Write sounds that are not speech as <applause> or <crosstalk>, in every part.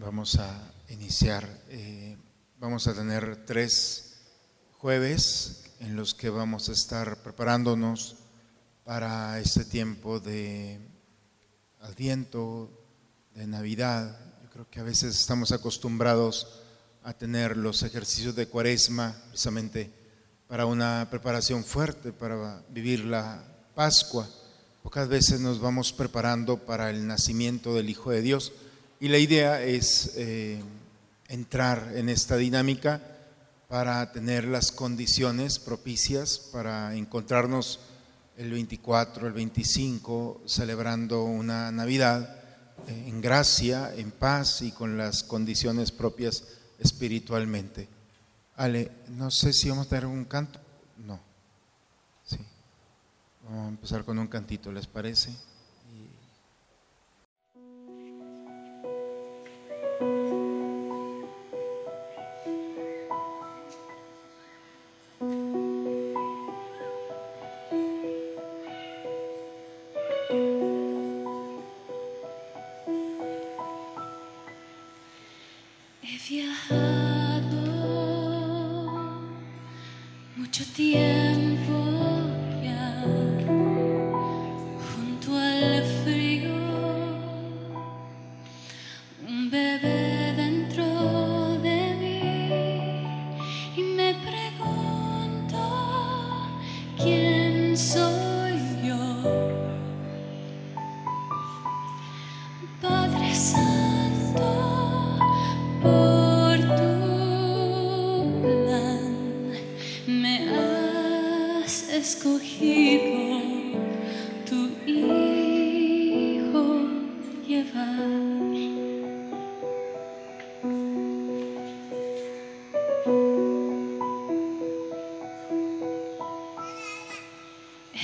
vamos a iniciar. Eh, vamos a tener tres jueves en los que vamos a estar preparándonos para este tiempo de Adviento, de Navidad. Yo creo que a veces estamos acostumbrados a tener los ejercicios de Cuaresma precisamente para una preparación fuerte, para vivir la Pascua. Pocas veces nos vamos preparando para el nacimiento del Hijo de Dios y la idea es eh, entrar en esta dinámica para tener las condiciones propicias para encontrarnos el 24, el 25, celebrando una Navidad eh, en gracia, en paz y con las condiciones propias espiritualmente. Ale, no sé si vamos a tener un canto. No. Sí. Vamos a empezar con un cantito, ¿les parece?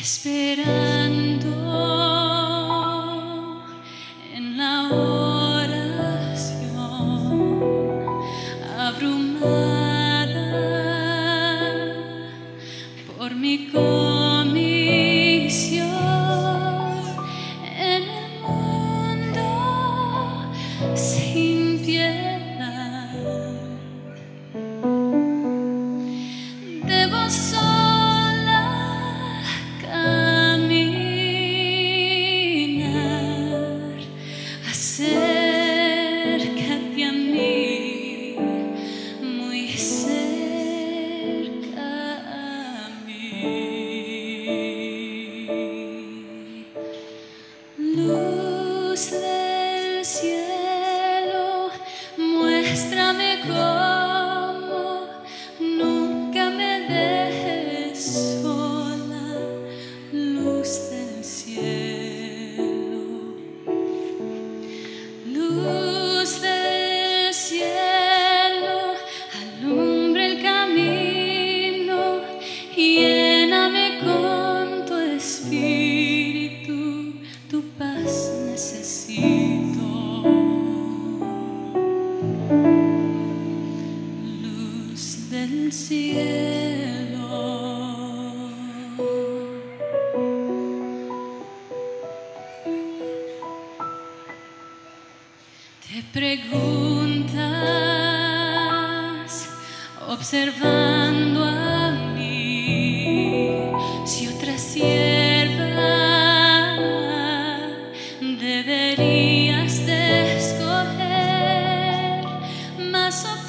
esperando. El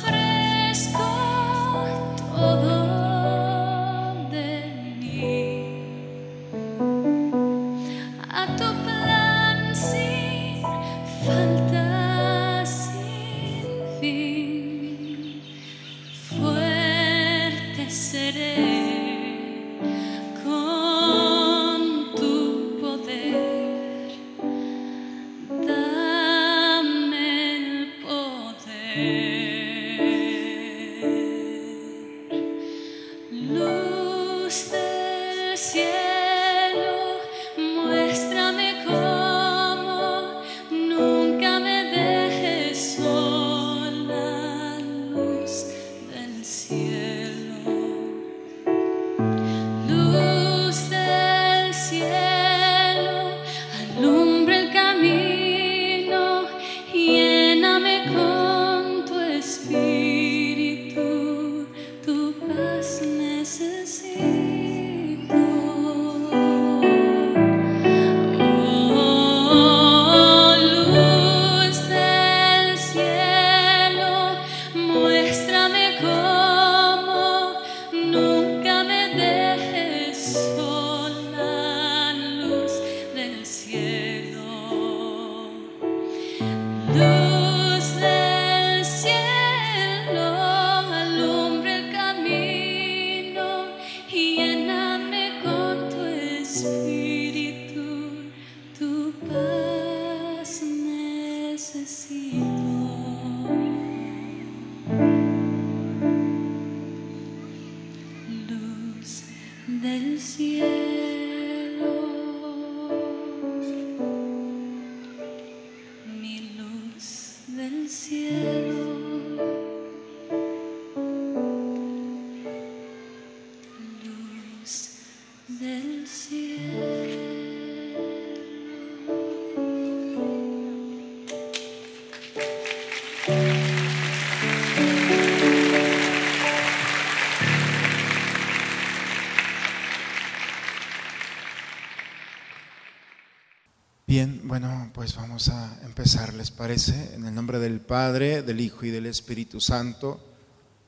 Bien, bueno, pues vamos a empezar, ¿les parece? En el nombre del Padre, del Hijo y del Espíritu Santo,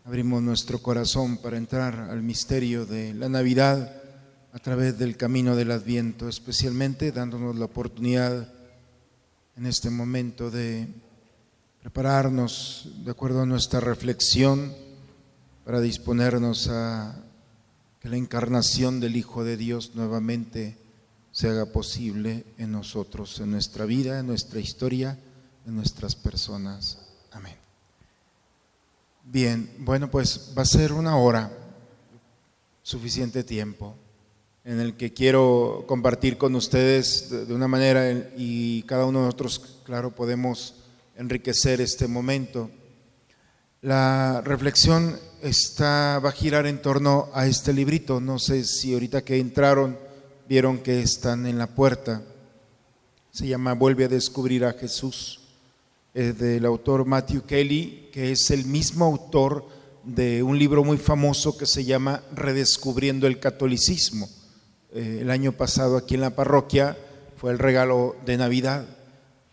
abrimos nuestro corazón para entrar al misterio de la Navidad a través del camino del Adviento, especialmente dándonos la oportunidad en este momento de prepararnos de acuerdo a nuestra reflexión para disponernos a que la encarnación del Hijo de Dios nuevamente se haga posible en nosotros, en nuestra vida, en nuestra historia, en nuestras personas. Amén. Bien, bueno, pues va a ser una hora, suficiente tiempo, en el que quiero compartir con ustedes de una manera y cada uno de nosotros, claro, podemos enriquecer este momento. La reflexión está, va a girar en torno a este librito. No sé si ahorita que entraron vieron que están en la puerta. Se llama Vuelve a descubrir a Jesús, es del autor Matthew Kelly, que es el mismo autor de un libro muy famoso que se llama Redescubriendo el Catolicismo. Eh, el año pasado aquí en la parroquia fue el regalo de Navidad.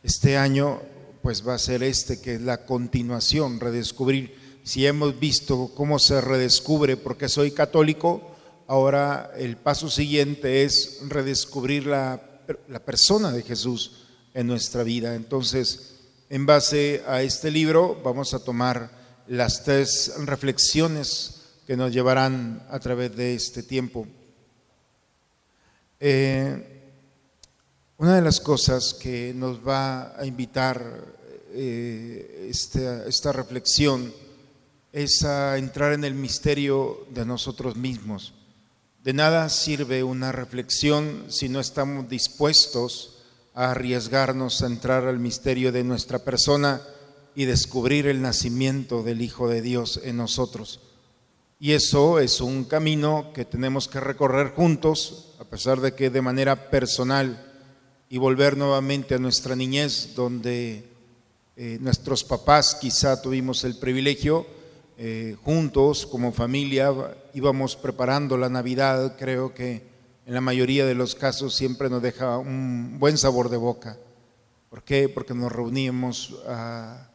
Este año pues va a ser este, que es la continuación, redescubrir. Si hemos visto cómo se redescubre porque soy católico, Ahora el paso siguiente es redescubrir la, persona de Jesús en nuestra vida. Entonces, en base a este libro vamos a tomar las tres reflexiones que nos llevarán a través de este tiempo. Eh, una de las cosas que nos va a invitar eh, esta, esta reflexión es a entrar en el misterio de nosotros mismos. De nada sirve una reflexión si no estamos dispuestos a arriesgarnos a entrar al misterio de nuestra persona y descubrir el nacimiento del Hijo de Dios en nosotros. Y eso es un camino que tenemos que recorrer juntos, a pesar de que de manera personal y volver nuevamente a nuestra niñez, donde eh, nuestros papás quizá tuvimos el privilegio eh, juntos como familia íbamos preparando la Navidad, creo que en la mayoría de los casos siempre nos deja un buen sabor de boca. ¿Por qué? Porque nos reuníamos a,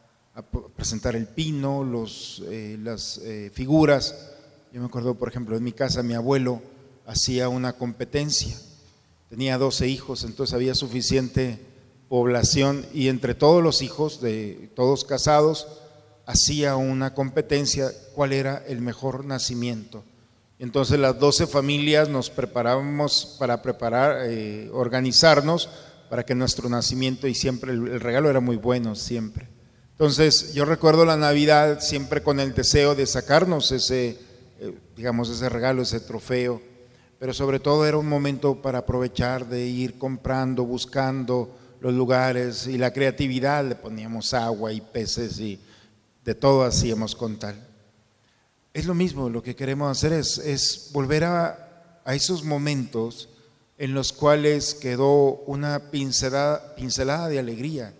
presentar el pino, los, eh, las eh, figuras. Yo me acuerdo, por ejemplo, en mi casa mi abuelo hacía una competencia. Tenía 12 hijos, entonces había suficiente población y entre todos los hijos, de todos casados, hacía una competencia cuál era el mejor nacimiento. Entonces las doce familias nos preparábamos para preparar, eh, organizarnos para que nuestro nacimiento y siempre el, regalo era muy bueno, siempre. Entonces yo recuerdo la Navidad siempre con el deseo de sacarnos ese, eh, digamos, ese regalo, ese trofeo, pero sobre todo era un momento para aprovechar de ir comprando, buscando los lugares y la creatividad, le poníamos agua y peces y de todo hacíamos con tal. Es lo mismo, lo que queremos hacer es, volver a, esos momentos en los cuales quedó una pincelada de alegría,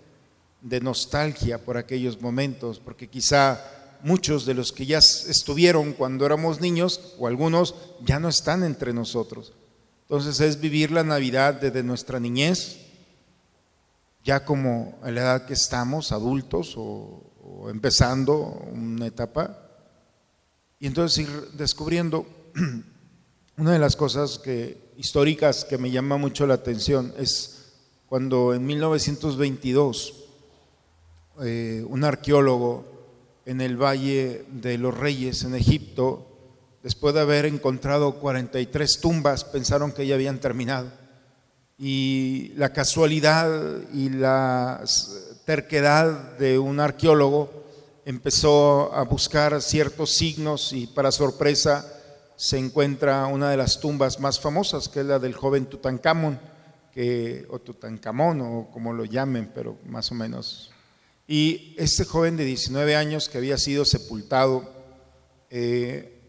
de nostalgia por aquellos momentos, porque quizá muchos de los que ya estuvieron cuando éramos niños, o algunos, ya no están entre nosotros. Entonces es vivir la Navidad desde nuestra niñez, ya como a la edad que estamos, adultos o, empezando una etapa, y entonces ir descubriendo <clears throat> una de las cosas que, históricas que me llama mucho la atención es cuando en 1922 eh, un arqueólogo en el Valle de los Reyes en Egipto, después de haber encontrado 43 tumbas, pensaron que ya habían terminado. Y la casualidad y la terquedad de un arqueólogo empezó a buscar ciertos signos y para sorpresa se encuentra una de las tumbas más famosas, que es la del joven Tutankamón, que, o Tutankamón, o como lo llamen, pero más o menos. Y este joven de 19 años que había sido sepultado eh,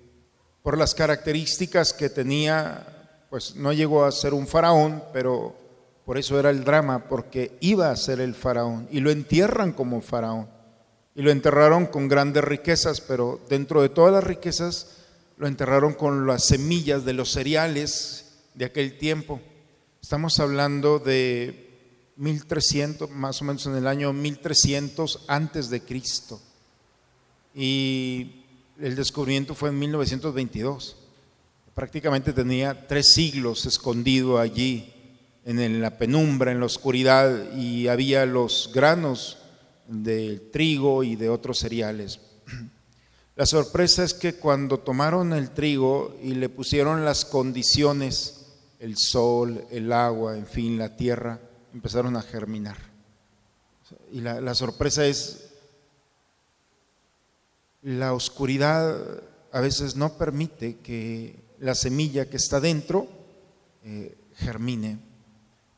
por las características que tenía, pues no llegó a ser un faraón, pero por eso era el drama, porque iba a ser el faraón y lo entierran como faraón. Y lo enterraron con grandes riquezas, pero dentro de todas las riquezas lo enterraron con las semillas de los cereales de aquel tiempo. Estamos hablando de 1300, más o menos en el año 1300 antes de Cristo. Y el descubrimiento fue en 1922. Prácticamente tenía tres siglos escondido allí en la penumbra, en la oscuridad, y había los granos del trigo y de otros cereales. <clears throat> La sorpresa es que cuando tomaron el trigo y le pusieron las condiciones, el sol, el agua, en fin, la tierra, empezaron a germinar. Y la, la sorpresa es, la oscuridad a veces no permite que la semilla que está dentro eh, germine.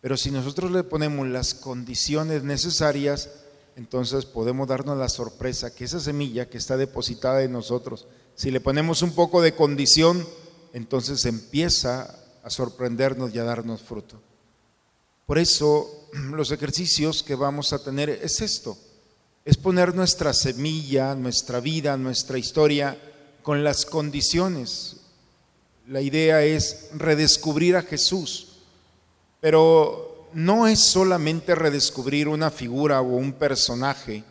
Pero si nosotros le ponemos las condiciones necesarias, entonces podemos darnos la sorpresa que esa semilla que está depositada en nosotros, si le ponemos un poco de condición, entonces empieza a sorprendernos y a darnos fruto. Por eso <clears throat> los ejercicios que vamos a tener es esto, es poner nuestra semilla, nuestra vida, nuestra historia con las condiciones. La idea es redescubrir a Jesús, pero no es solamente redescubrir una figura o un personaje,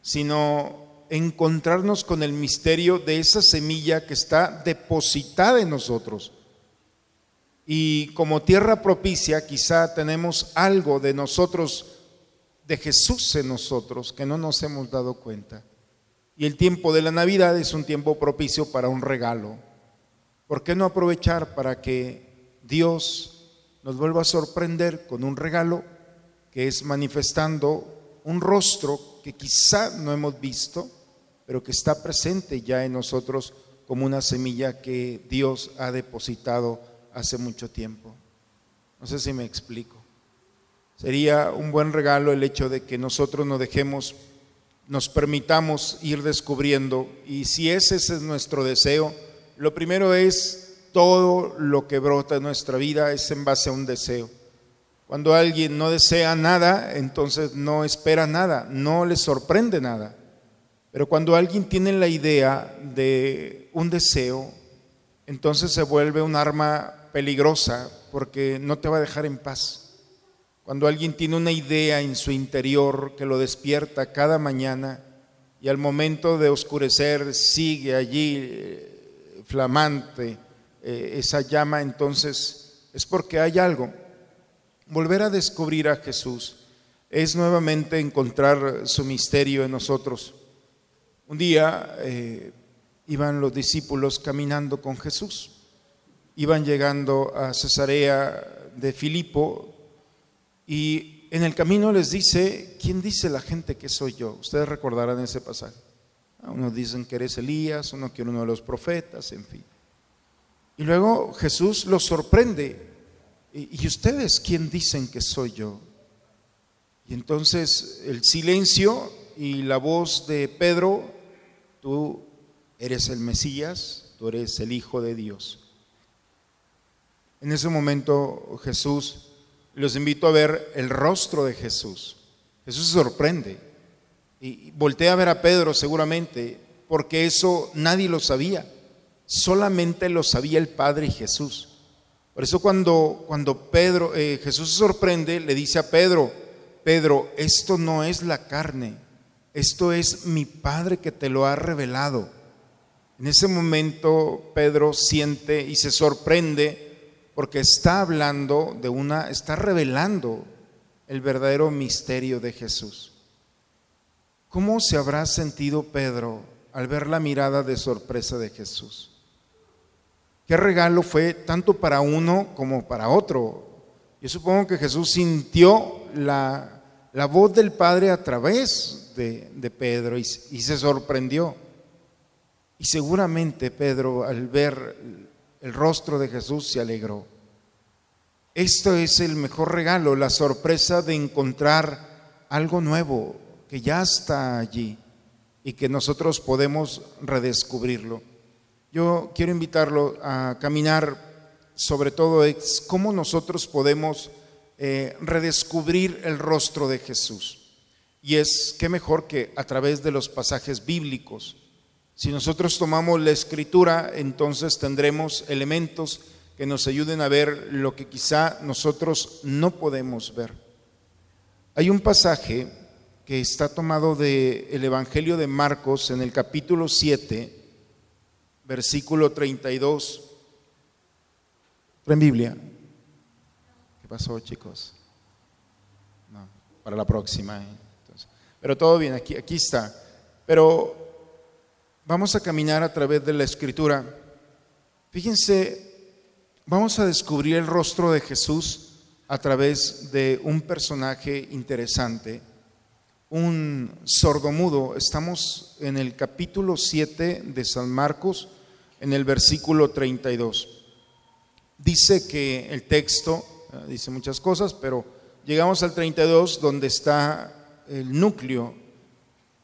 sino encontrarnos con el misterio de esa semilla que está depositada en nosotros. Y como tierra propicia, quizá tenemos algo de nosotros, de Jesús en nosotros, que no nos hemos dado cuenta. Y el tiempo de la Navidad es un tiempo propicio para un regalo. ¿Por qué no aprovechar para que Dios nos vuelva a sorprender con un regalo que es manifestando un rostro que quizá no hemos visto, pero que está presente ya en nosotros como una semilla que Dios ha depositado hace mucho tiempo. No sé si me explico. Sería un buen regalo el hecho de que nosotros nos dejemos, nos permitamos ir descubriendo y si ese es nuestro deseo, lo primero es todo lo que brota en nuestra vida es en base a un deseo. Cuando alguien no desea nada, entonces no espera nada, no le sorprende nada. Pero cuando alguien tiene la idea de un deseo, entonces se vuelve un arma peligrosa porque no te va a dejar en paz. Cuando alguien tiene una idea en su interior que lo despierta cada mañana y al momento de oscurecer sigue allí eh, flamante, eh, esa llama, entonces es porque hay algo. Volver a descubrir a Jesús es nuevamente encontrar su misterio en nosotros. Un día eh, iban los discípulos caminando con Jesús, iban llegando a Cesarea de Filipo y en el camino les dice, ¿quién dice la gente que soy yo? Ustedes recordarán ese pasaje. Unos dicen que eres Elías, uno que uno de los profetas, en fin. Y luego Jesús los sorprende. ¿Y ustedes quién dicen que soy yo? Y entonces el silencio y la voz de Pedro, tú eres el Mesías, tú eres el Hijo de Dios. En ese momento Jesús los invito a ver el rostro de Jesús. Jesús se sorprende y voltea a ver a Pedro seguramente, porque eso nadie lo sabía solamente lo sabía el Padre y Jesús. Por eso cuando, cuando Pedro, eh, Jesús se sorprende, le dice a Pedro, Pedro, esto no es la carne, esto es mi Padre que te lo ha revelado. En ese momento Pedro siente y se sorprende porque está hablando de una, está revelando el verdadero misterio de Jesús. ¿Cómo se habrá sentido Pedro al ver la mirada de sorpresa de Jesús? qué regalo fue tanto para uno como para otro. Yo supongo que Jesús sintió la, voz del Padre a través de, Pedro y, y se sorprendió. Y seguramente Pedro al ver el rostro de Jesús se alegró. Esto es el mejor regalo, la sorpresa de encontrar algo nuevo que ya está allí y que nosotros podemos redescubrirlo. Yo quiero invitarlo a caminar, sobre todo es cómo nosotros podemos eh, redescubrir el rostro de Jesús. Y es qué mejor que a través de los pasajes bíblicos. Si nosotros tomamos la escritura, entonces tendremos elementos que nos ayuden a ver lo que quizá nosotros no podemos ver. Hay un pasaje que está tomado del el Evangelio de Marcos en el capítulo 7, versículo 32. En Biblia. ¿Qué pasó, chicos? No, para la próxima. ¿eh? pero todo bien, aquí, aquí está. Pero vamos a caminar a través de la escritura. Fíjense vamos a descubrir el rostro de Jesús a través de un personaje interesante, un sordomudo. Estamos en el capítulo 7 de San Marcos, en el versículo 32. Dice que el texto, eh, dice muchas cosas, pero llegamos al 32 donde está el núcleo.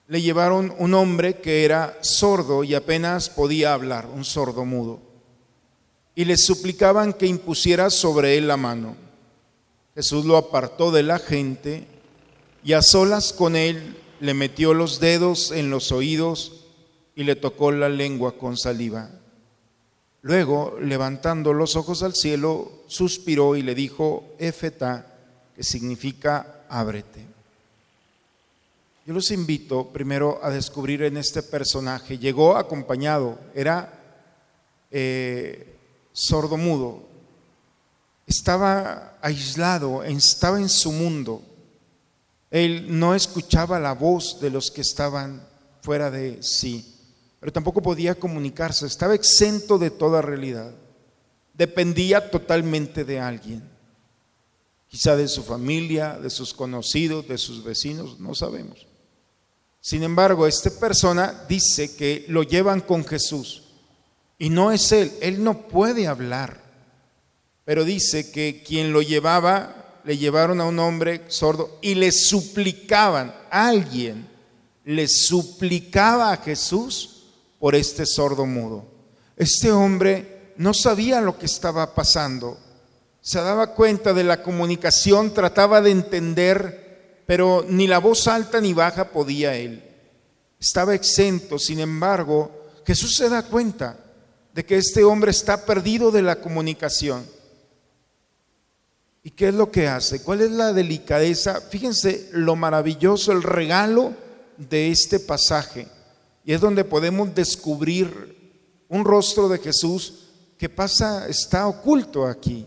Le llevaron un hombre que era sordo y apenas podía hablar, un sordomudo y le suplicaban que impusiera sobre él la mano. Jesús lo apartó de la gente y a solas con él le metió los dedos en los oídos y le tocó la lengua con saliva. Luego, levantando los ojos al cielo, suspiró y le dijo, Efeta, que significa ábrete. Yo los invito primero a descubrir en este personaje. Llegó acompañado, era eh, sordomudo, estaba aislado, estaba en su mundo. Él no escuchaba la voz de los que estaban fuera de sí, pero tampoco podía comunicarse, estaba exento de toda realidad. Dependía totalmente de alguien, quizá de su familia, de sus conocidos, de sus vecinos, no sabemos. Sin embargo, esta persona dice que lo llevan con Jesús y no es él, él no puede hablar. Pero dice que quien lo llevaba, le llevaron a un hombre sordo y le suplicaban, alguien le suplicaba a Jesús por este sordo mudo. Este hombre no sabía lo que estaba pasando, se daba cuenta de la comunicación, trataba de entender, pero ni la voz alta ni baja podía él. Estaba exento, sin embargo, Jesús se da cuenta de que este hombre está perdido de la comunicación. ¿Y qué es lo que hace? ¿Cuál es la delicadeza? Fíjense lo maravilloso, el regalo de este pasaje. Y es donde podemos descubrir un rostro de Jesús que pasa, está oculto aquí.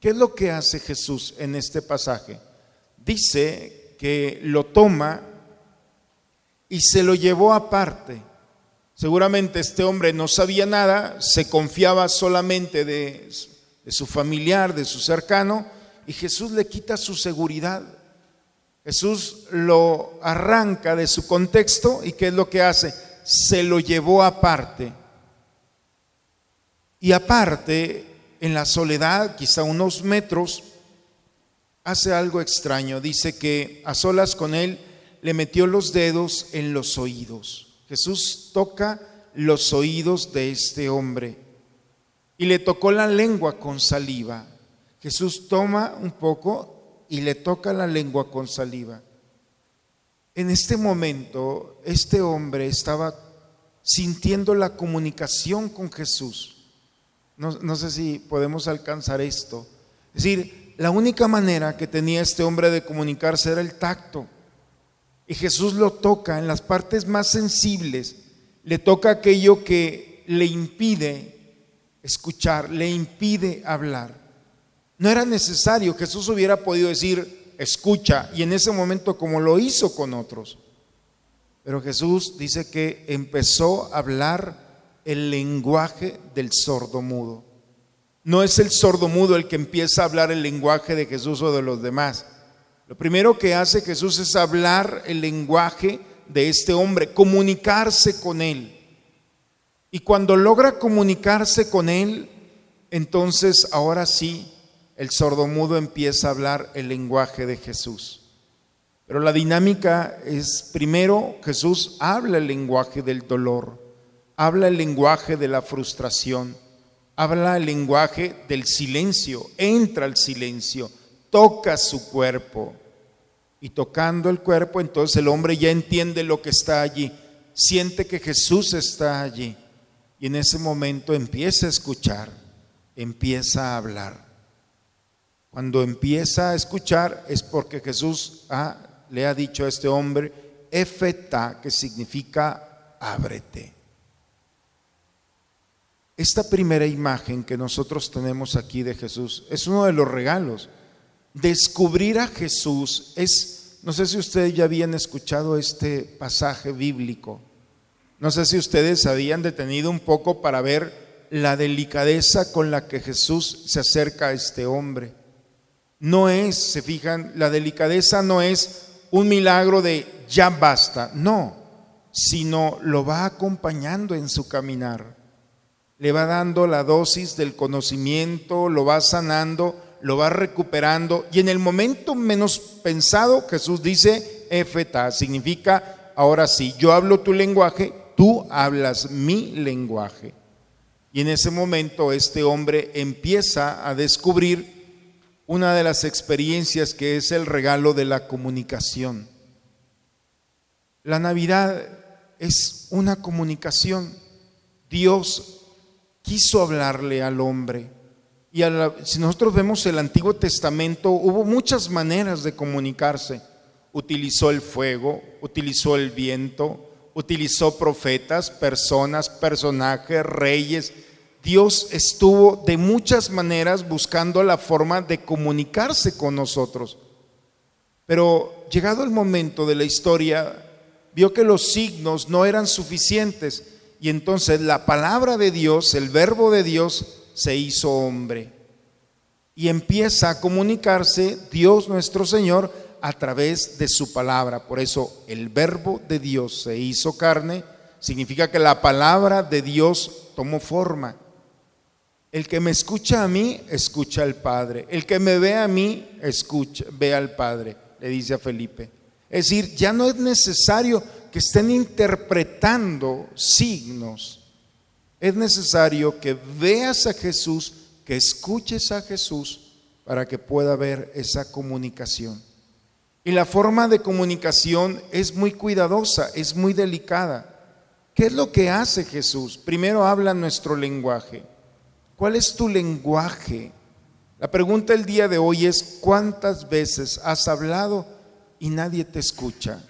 ¿Qué es lo que hace Jesús en este pasaje? Dice que lo toma y se lo llevó aparte Seguramente este hombre no sabía nada, se confiaba solamente de, su familiar, de su cercano, y Jesús le quita su seguridad. Jesús lo arranca de su contexto y ¿qué es lo que hace? Se lo llevó aparte. Y aparte, en la soledad, quizá unos metros, hace algo extraño. Dice que a solas con él le metió los dedos en los oídos. Jesús toca los oídos de este hombre y le tocó la lengua con saliva. Jesús toma un poco y le toca la lengua con saliva. En este momento, este hombre estaba sintiendo la comunicación con Jesús. No, sé si podemos alcanzar esto. Es decir, la única manera que tenía este hombre de comunicarse era el tacto. Y Jesús lo toca en las partes más sensibles, le toca aquello que le impide escuchar, le impide hablar. No era necesario, Jesús hubiera podido decir, escucha, y en ese momento como lo hizo con otros. Pero Jesús dice que empezó a hablar el lenguaje del sordomudo. No es el sordomudo el que empieza a hablar el lenguaje de Jesús o de los demás. Lo primero que hace Jesús es hablar el lenguaje de este hombre, comunicarse con él. Y cuando logra comunicarse con él, entonces ahora sí el sordomudo empieza a hablar el lenguaje de Jesús. Pero la dinámica es, primero, Jesús habla el lenguaje del dolor, habla el lenguaje de la frustración, habla el lenguaje del silencio, entra al silencio, toca su cuerpo. Y tocando el cuerpo, entonces el hombre ya entiende lo que está allí, siente que Jesús está allí. Y en ese momento empieza a escuchar, empieza a hablar. Cuando empieza a escuchar es porque Jesús le ha dicho a este hombre, Efeta, que significa ábrete. Esta primera imagen que nosotros tenemos aquí de Jesús es uno de los regalos. Descubrir a Jesús es, no sé si ustedes ya habían escuchado este pasaje bíblico, no sé si ustedes habían detenido un poco para ver la delicadeza con la que Jesús se acerca a este hombre. No es, se fijan, la delicadeza no es un milagro de ya basta, no, sino lo va acompañando en su caminar le va dando la dosis del conocimiento, lo va sanando, lo va recuperando y en el momento menos pensado Jesús dice, Efeta, significa, ahora sí, yo hablo tu lenguaje, tú hablas mi lenguaje. Y en ese momento este hombre empieza a descubrir una de las experiencias que es el regalo de la comunicación. La Navidad es una comunicación. Dios quiso hablarle al hombre. Y si nosotros vemos el Antiguo Testamento, hubo muchas maneras de comunicarse. Utilizó el fuego, utilizó el viento, utilizó profetas, personas, personajes, reyes. Dios estuvo de muchas maneras buscando la forma de comunicarse con nosotros. Pero llegado el momento de la historia, vio que los signos no eran suficientes y entonces la palabra de Dios, el verbo de Dios, se hizo hombre. Y empieza a comunicarse Dios nuestro Señor a través de su palabra. Por eso el verbo de Dios se hizo carne, significa que la palabra de Dios tomó forma. El que me escucha a mí, escucha al Padre. El que me ve a mí, escucha, ve al Padre, le dice a Felipe. Es decir, ya no es necesario que estén interpretando signos. Es necesario que veas a Jesús, que escuches a Jesús para que pueda haber esa comunicación. Y la forma de comunicación es muy cuidadosa, es muy delicada. ¿Qué es lo que hace Jesús? Primero habla nuestro lenguaje. ¿Cuál es tu lenguaje? La pregunta el día de hoy es, ¿cuántas veces has hablado y nadie te escucha?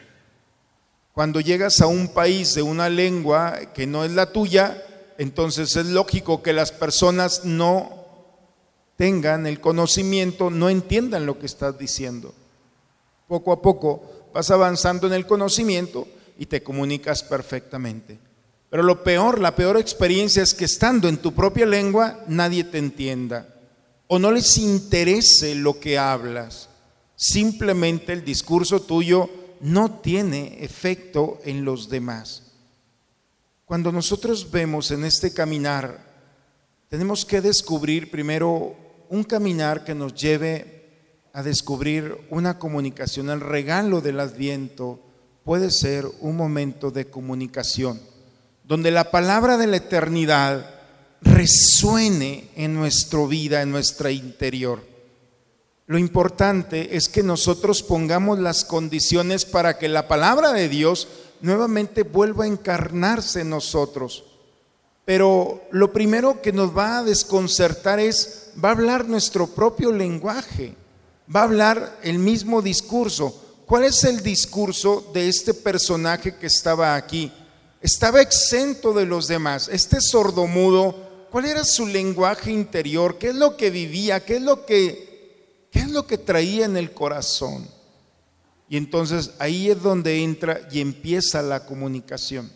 Cuando llegas a un país de una lengua que no es la tuya, entonces es lógico que las personas no tengan el conocimiento, no entiendan lo que estás diciendo. Poco a poco vas avanzando en el conocimiento y te comunicas perfectamente. Pero lo peor, la peor experiencia es que estando en tu propia lengua nadie te entienda o no les interese lo que hablas. Simplemente el discurso tuyo no tiene efecto en los demás. Cuando nosotros vemos en este caminar, tenemos que descubrir primero un caminar que nos lleve a descubrir una comunicación. El regalo del adviento puede ser un momento de comunicación, donde la palabra de la eternidad resuene en nuestra vida, en nuestra interior. Lo importante es que nosotros pongamos las condiciones para que la palabra de Dios nuevamente vuelva a encarnarse en nosotros. Pero lo primero que nos va a desconcertar es, va a hablar nuestro propio lenguaje, va a hablar el mismo discurso. ¿Cuál es el discurso de este personaje que estaba aquí? Estaba exento de los demás. Este sordomudo, ¿cuál era su lenguaje interior? ¿Qué es lo que vivía? ¿Qué es lo que ¿Qué es lo que traía en el corazón? Y entonces ahí es donde entra y empieza la comunicación.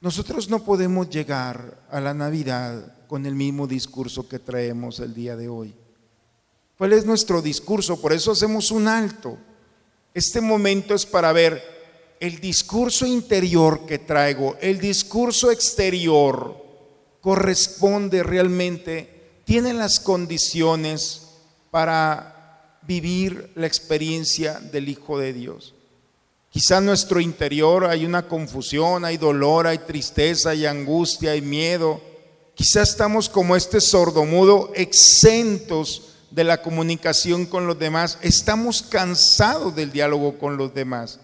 Nosotros no podemos llegar a la Navidad con el mismo discurso que traemos el día de hoy. ¿Cuál es nuestro discurso? Por eso hacemos un alto. Este momento es para ver el discurso interior que traigo, el discurso exterior. corresponde realmente, tiene las condiciones para vivir la experiencia del Hijo de Dios. Quizá en nuestro interior hay una confusión, hay dolor, hay tristeza, hay angustia, hay miedo. Quizá estamos como este sordomudo exentos de la comunicación con los demás. Estamos cansados del diálogo con los demás.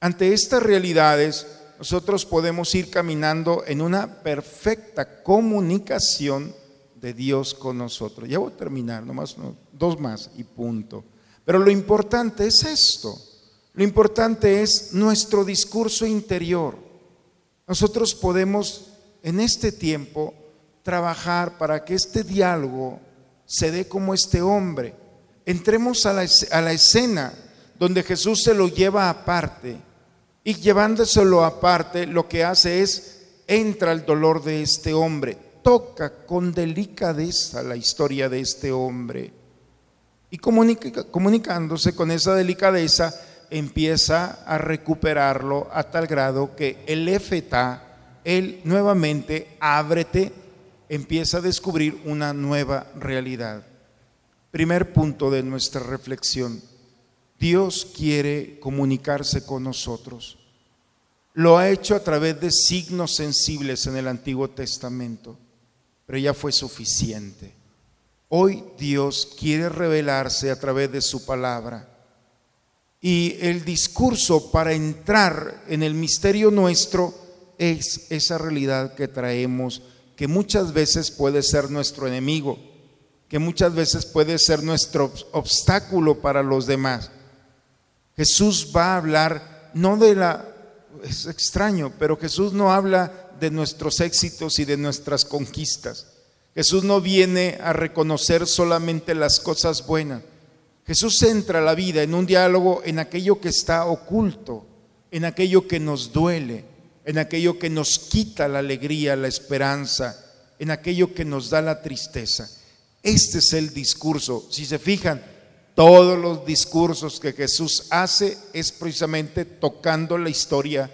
Ante estas realidades, nosotros podemos ir caminando en una perfecta comunicación de Dios con nosotros. Ya voy a terminar, nomás dos más y punto. Pero lo importante es esto. Lo importante es nuestro discurso interior. Nosotros podemos en este tiempo trabajar para que este diálogo se dé como este hombre. Entremos a la, a la escena donde Jesús se lo lleva aparte y llevándoselo aparte lo que hace es entra el dolor de este hombre, toca con delicadeza la historia de este hombre y comunicándose con esa delicadeza empieza a recuperarlo a tal grado que el efeta, él nuevamente, ábrete, empieza a descubrir una nueva realidad. Primer punto de nuestra reflexión. Dios quiere comunicarse con nosotros. Lo ha hecho a través de signos sensibles en el Antiguo Testamento, pero ya fue suficiente. Hoy Dios quiere revelarse a través de su palabra y el discurso para entrar en el misterio nuestro es esa realidad que traemos, que muchas veces puede ser nuestro enemigo, que muchas veces puede ser nuestro obstáculo para los demás. Jesús va a hablar no de la, es extraño, pero Jesús no habla de nuestros éxitos y de nuestras conquistas. Jesús no viene a reconocer solamente las cosas buenas. Jesús centra la vida en un diálogo en aquello que está oculto, en aquello que nos duele, en aquello que nos quita la alegría, la esperanza, en aquello que nos da la tristeza. Este es el discurso. Si se fijan, todos los discursos que Jesús hace es precisamente tocando la historia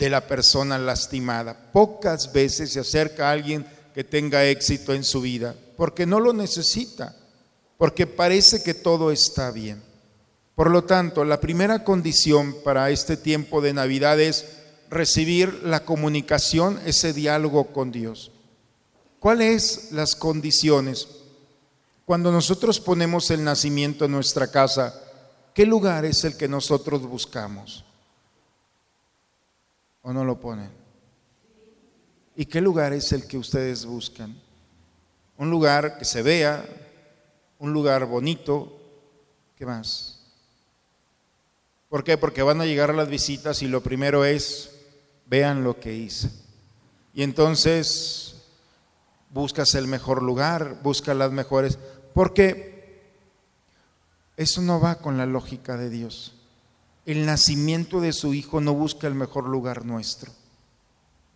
de la persona lastimada. Pocas veces se acerca a alguien que tenga éxito en su vida, porque no lo necesita porque parece que todo está bien. Por lo tanto, la primera condición para este tiempo de Navidad es recibir la comunicación, ese diálogo con Dios. ¿Cuáles las condiciones? Cuando nosotros ponemos el nacimiento en nuestra casa, ¿qué lugar es el que nosotros buscamos? ¿O no lo ponen? ¿Y qué lugar es el que ustedes buscan? Un lugar que se vea, un lugar bonito. ¿Qué más? ¿Por qué? Porque van a llegar las visitas y lo primero es, vean lo que hice. Y entonces buscas el mejor lugar, buscas las mejores, porque eso no va con la lógica de Dios. El nacimiento de su Hijo no busca el mejor lugar nuestro.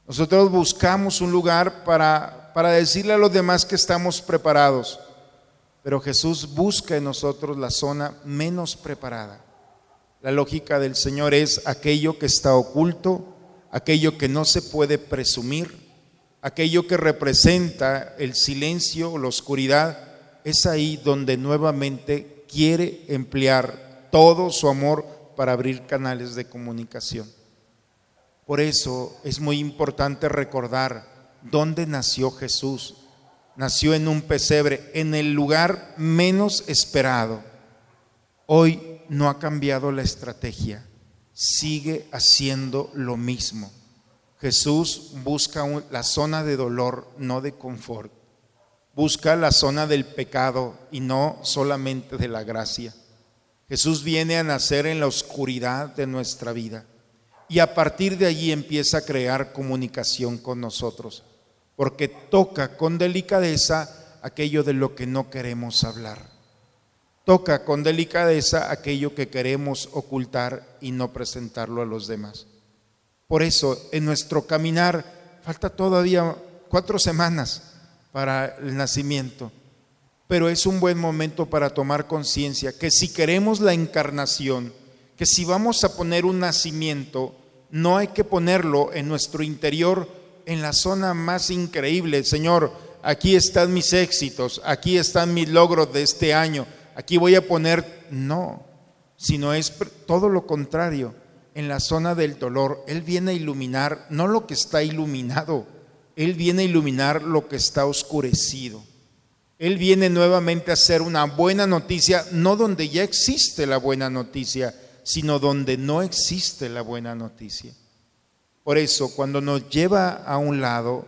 Nosotros buscamos un lugar para, para decirle a los demás que estamos preparados. Pero Jesús busca en nosotros la zona menos preparada. La lógica del Señor es aquello que está oculto, aquello que no se puede presumir, aquello que representa el silencio o la oscuridad. Es ahí donde nuevamente quiere emplear todo su amor para abrir canales de comunicación. Por eso es muy importante recordar dónde nació Jesús, nació en un pesebre, en el lugar menos esperado. Hoy no ha cambiado la estrategia, sigue haciendo lo mismo. Jesús busca la zona de dolor, no de confort. Busca la zona del pecado y no solamente de la gracia. Jesús viene a nacer en la oscuridad de nuestra vida y a partir de allí empieza a crear comunicación con nosotros porque toca con delicadeza aquello de lo que no queremos hablar. Toca con delicadeza aquello que queremos ocultar y no presentarlo a los demás. Por eso, en nuestro caminar, falta todavía cuatro semanas para el nacimiento, pero es un buen momento para tomar conciencia que si queremos la encarnación, que si vamos a poner un nacimiento, no hay que ponerlo en nuestro interior en la zona más increíble, Señor, aquí están mis éxitos, aquí están mis logros de este año, aquí voy a poner, no, sino es todo lo contrario, en la zona del dolor, Él viene a iluminar no lo que está iluminado, Él viene a iluminar lo que está oscurecido. Él viene nuevamente a hacer una buena noticia, no donde ya existe la buena noticia, sino donde no existe la buena noticia. Por eso, cuando nos lleva a un lado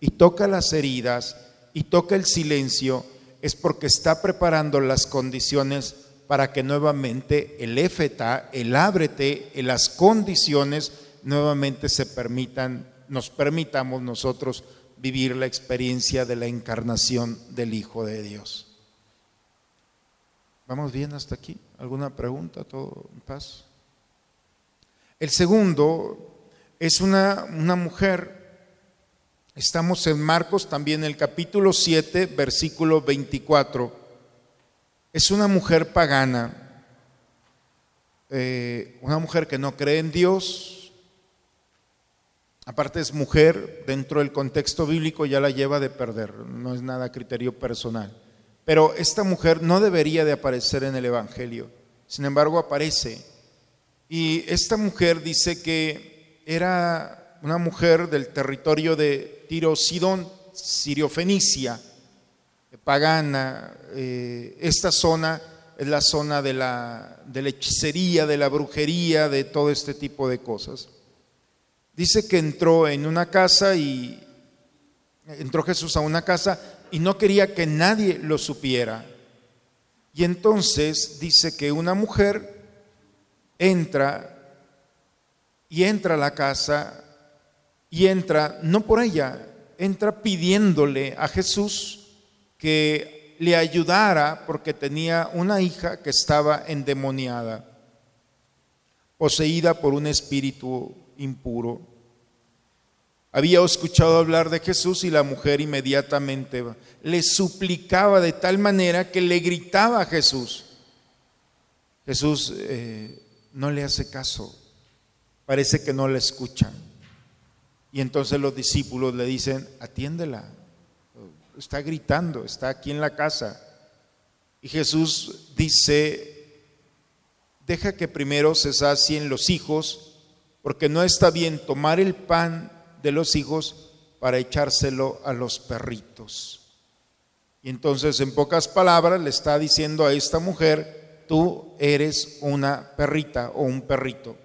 y toca las heridas y toca el silencio, es porque está preparando las condiciones para que nuevamente el éfeta, el ábrete, las condiciones nuevamente se permitan, nos permitamos nosotros vivir la experiencia de la encarnación del Hijo de Dios. ¿Vamos bien hasta aquí? ¿Alguna pregunta? ¿Todo en paz? El segundo es una, una mujer, estamos en Marcos también el capítulo 7, versículo 24. Es una mujer pagana, eh, una mujer que no cree en Dios, aparte es mujer, dentro del contexto bíblico ya la lleva de perder, no es nada criterio personal. Pero esta mujer no debería de aparecer en el Evangelio, sin embargo aparece. Y esta mujer dice que era una mujer del territorio de Tiro Sidón, Sirio-Fenicia pagana. Eh, esta zona es la zona de la, de la hechicería, de la brujería, de todo este tipo de cosas. Dice que entró en una casa y entró Jesús a una casa y no quería que nadie lo supiera. Y entonces dice que una mujer entra y entra a la casa y entra, no por ella, entra pidiéndole a Jesús que le ayudara porque tenía una hija que estaba endemoniada, poseída por un espíritu impuro. Había escuchado hablar de Jesús y la mujer inmediatamente le suplicaba de tal manera que le gritaba a Jesús. Jesús eh, no le hace caso, parece que no la escucha. Y entonces los discípulos le dicen, atiéndela, está gritando, está aquí en la casa. Y Jesús dice, deja que primero se sacien los hijos, porque no está bien tomar el pan de los hijos para echárselo a los perritos. Y entonces, en pocas palabras, le está diciendo a esta mujer, tú eres una perrita o un perrito.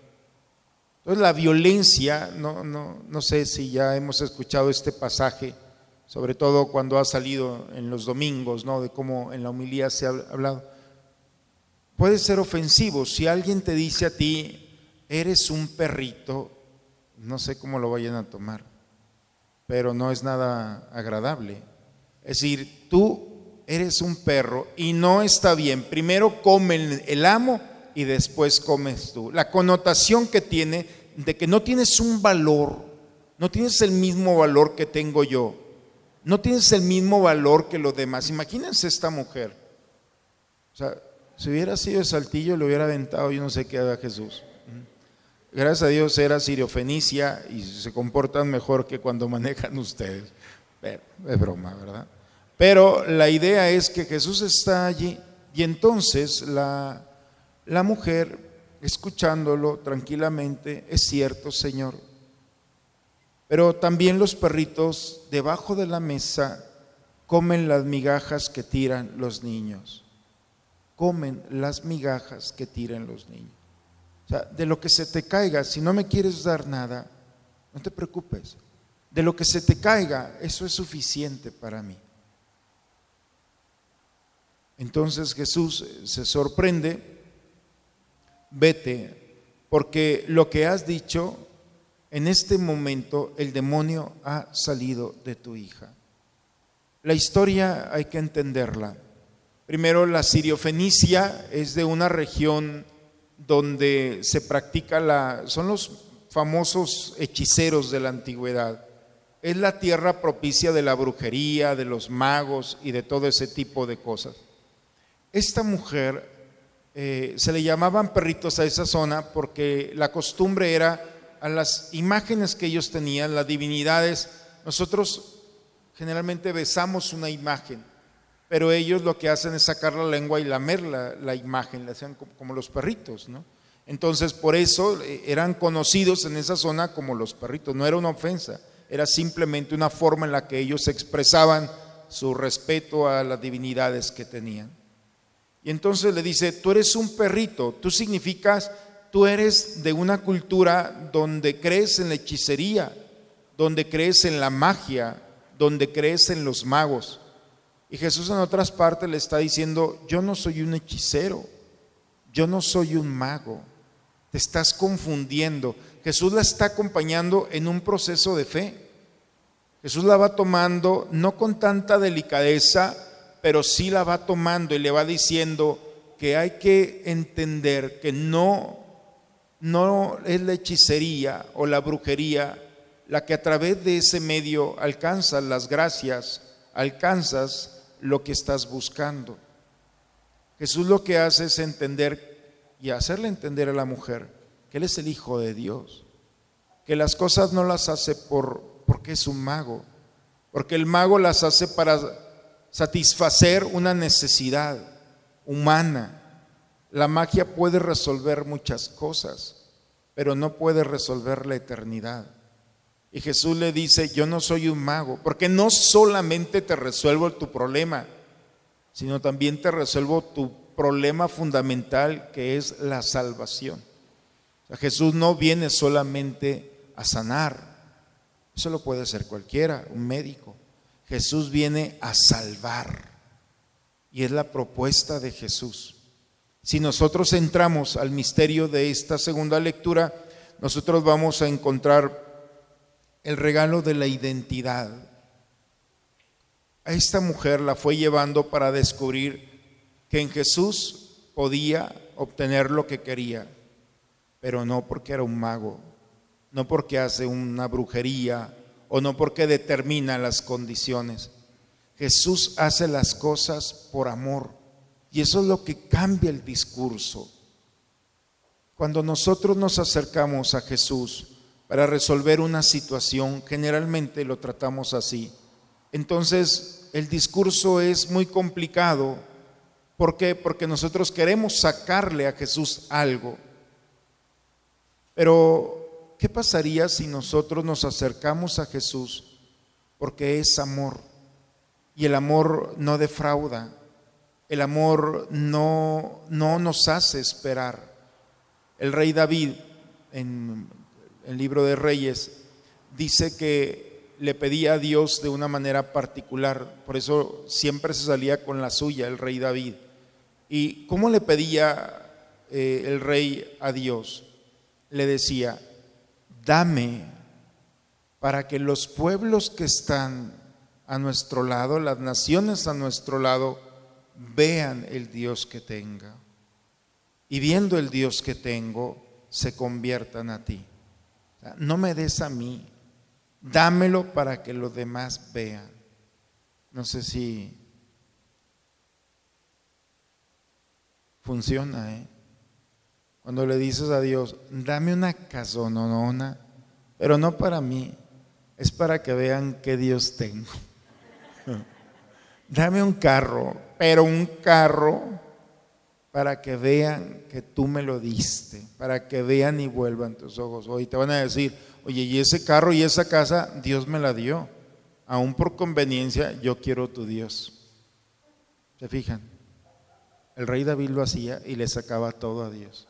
Entonces, la violencia, no, no, no sé si ya hemos escuchado este pasaje, sobre todo cuando ha salido en los domingos, ¿no? De cómo en la homilía se ha hablado. Puede ser ofensivo si alguien te dice a ti, eres un perrito, no sé cómo lo vayan a tomar, pero no es nada agradable. Es decir, tú eres un perro y no está bien. Primero come el amo y después comes tú. La connotación que tiene de que no tienes un valor, no tienes el mismo valor que tengo yo no tienes el mismo valor que los demás. Imagínense esta mujer. O sea, si hubiera sido de Saltillo, le hubiera aventado, yo no sé qué haga Jesús. Gracias a Dios era Sirio-Fenicia y se comportan mejor que cuando manejan ustedes. es broma, ¿verdad? Pero la idea es que Jesús está allí y entonces la, la mujer, escuchándolo tranquilamente, es cierto, Señor, pero también los perritos debajo de la mesa comen las migajas que tiran los niños. Comen las migajas que tiran los niños. O sea, de lo que se te caiga, si no me quieres dar nada, no te preocupes. De lo que se te caiga, eso es suficiente para mí. Entonces Jesús se sorprende, vete, porque lo que has dicho en este momento el demonio ha salido de tu hija. La historia hay que entenderla. Primero, la siriofenicia es de una región donde se practica la, son los famosos hechiceros de la antigüedad. Es la tierra propicia de la brujería, de los magos y de todo ese tipo de cosas. Esta mujer eh, se le llamaban perritos a esa zona porque la costumbre era a las imágenes que ellos tenían, las divinidades, nosotros generalmente besamos una imagen, pero ellos lo que hacen es sacar la lengua y lamer la, imagen, la hacían como, los perritos, ¿no? Entonces, por eso eh, eran conocidos en esa zona como los perritos, no era una ofensa, era simplemente una forma en la que ellos expresaban su respeto a las divinidades que tenían. Y entonces le dice, tú eres un perrito, tú significas, tú eres de una cultura donde crees en la hechicería, donde crees en la magia, donde crees en los magos. Y Jesús en otras partes le está diciendo, yo no soy un hechicero, yo no soy un mago, te estás confundiendo. Jesús la está acompañando en un proceso de fe. Jesús la va tomando no con tanta delicadeza, pero sí la va tomando y le va diciendo que hay que entender que no, no es la hechicería o la brujería la que a través de ese medio alcanzas las gracias, alcanzas lo que estás buscando. Jesús lo que hace es entender y hacerle entender a la mujer que Él es el Hijo de Dios, que las cosas no las hace por, porque es un mago, porque el mago las hace para satisfacer una necesidad humana. La magia puede resolver muchas cosas, pero no puede resolver la eternidad. Y Jesús le dice, yo no soy un mago, porque no solamente te resuelvo tu problema, sino también te resuelvo tu problema fundamental que es la salvación. Jesús no viene solamente a sanar, eso lo puede hacer cualquiera, un médico. Jesús viene a salvar. Y es la propuesta de Jesús. Si nosotros entramos al misterio de esta segunda lectura, nosotros vamos a encontrar el regalo de la identidad. A esta mujer la fue llevando para descubrir que en Jesús podía obtener lo que quería, pero no porque era un mago, no porque hace una brujería o no porque determina las condiciones. Jesús hace las cosas por amor y eso es lo que cambia el discurso. Cuando nosotros nos acercamos a Jesús para resolver una situación, generalmente lo tratamos así. Entonces, el discurso es muy complicado. ¿Por qué? Porque nosotros queremos sacarle a Jesús algo. Pero ¿qué pasaría si nosotros nos acercamos a Jesús porque es amor? Y el amor no defrauda, el amor no, no nos hace esperar. El rey David, en el libro de Reyes, dice que le pedía a Dios de una manera particular, por eso siempre se salía con la suya el rey David. ¿Y cómo le pedía eh, el rey a Dios? Le decía, dame para que los pueblos que están a nuestro lado, las naciones a nuestro lado, vean el Dios que tenga. Y viendo el Dios que tengo, se conviertan a ti. No me des a mí, dámelo para que los demás vean. No sé si funciona, ¿eh? Cuando le dices a Dios, dame una casononona, pero no para mí, es para que vean qué Dios tengo. <laughs> dame un carro, pero un carro para que vean que tú me lo diste, para que vean y vuelvan tus ojos. Hoy te van a decir, oye, y ese carro y esa casa, Dios me la dio. Aún por conveniencia, yo quiero tu Dios. ¿Se fijan? El rey David lo hacía y le sacaba todo a Dios.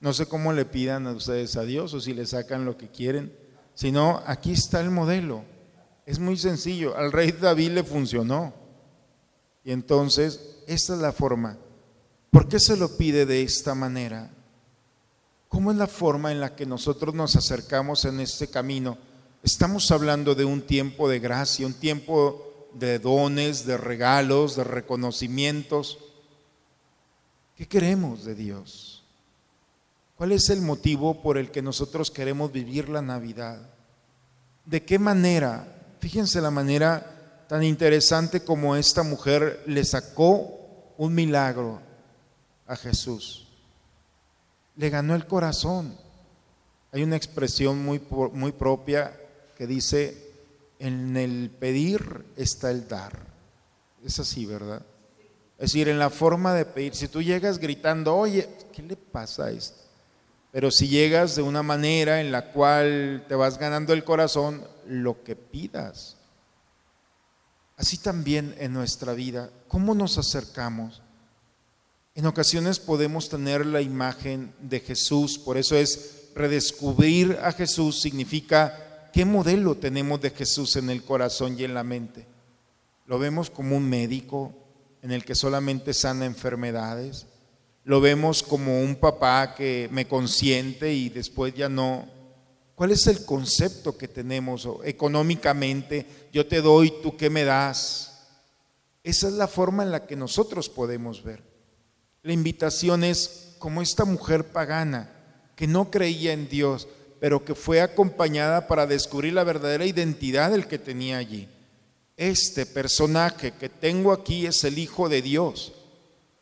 No sé cómo le pidan a ustedes a Dios o si le sacan lo que quieren, sino aquí está el modelo. Es muy sencillo, al rey David le funcionó. Y entonces, esta es la forma. ¿Por qué se lo pide de esta manera? ¿Cómo es la forma en la que nosotros nos acercamos en este camino? Estamos hablando de un tiempo de gracia, un tiempo de dones, de regalos, de reconocimientos. ¿Qué queremos de Dios? ¿Cuál es el motivo por el que nosotros queremos vivir la Navidad? ¿De qué manera? Fíjense la manera tan interesante como esta mujer le sacó un milagro a Jesús. Le ganó el corazón. Hay una expresión muy, muy propia que dice en el pedir está el dar. Es así, ¿verdad? Es decir, en la forma de pedir. Si tú llegas gritando, oye, ¿qué le pasa a esto? Pero si llegas de una manera en la cual te vas ganando el corazón, lo que pidas. Así también en nuestra vida, ¿cómo nos acercamos? En ocasiones podemos tener la imagen de Jesús, por eso es redescubrir a Jesús, significa qué modelo tenemos de Jesús en el corazón y en la mente. Lo vemos como un médico en el que solamente sana enfermedades, lo vemos como un papá que me consiente y después ya no. ¿Cuál es el concepto que tenemos económicamente? Yo te doy, tú qué me das. Esa es la forma en la que nosotros podemos ver. La invitación es como esta mujer pagana que no creía en Dios, pero que fue acompañada para descubrir la verdadera identidad del que tenía allí. Este personaje que tengo aquí es el Hijo de Dios.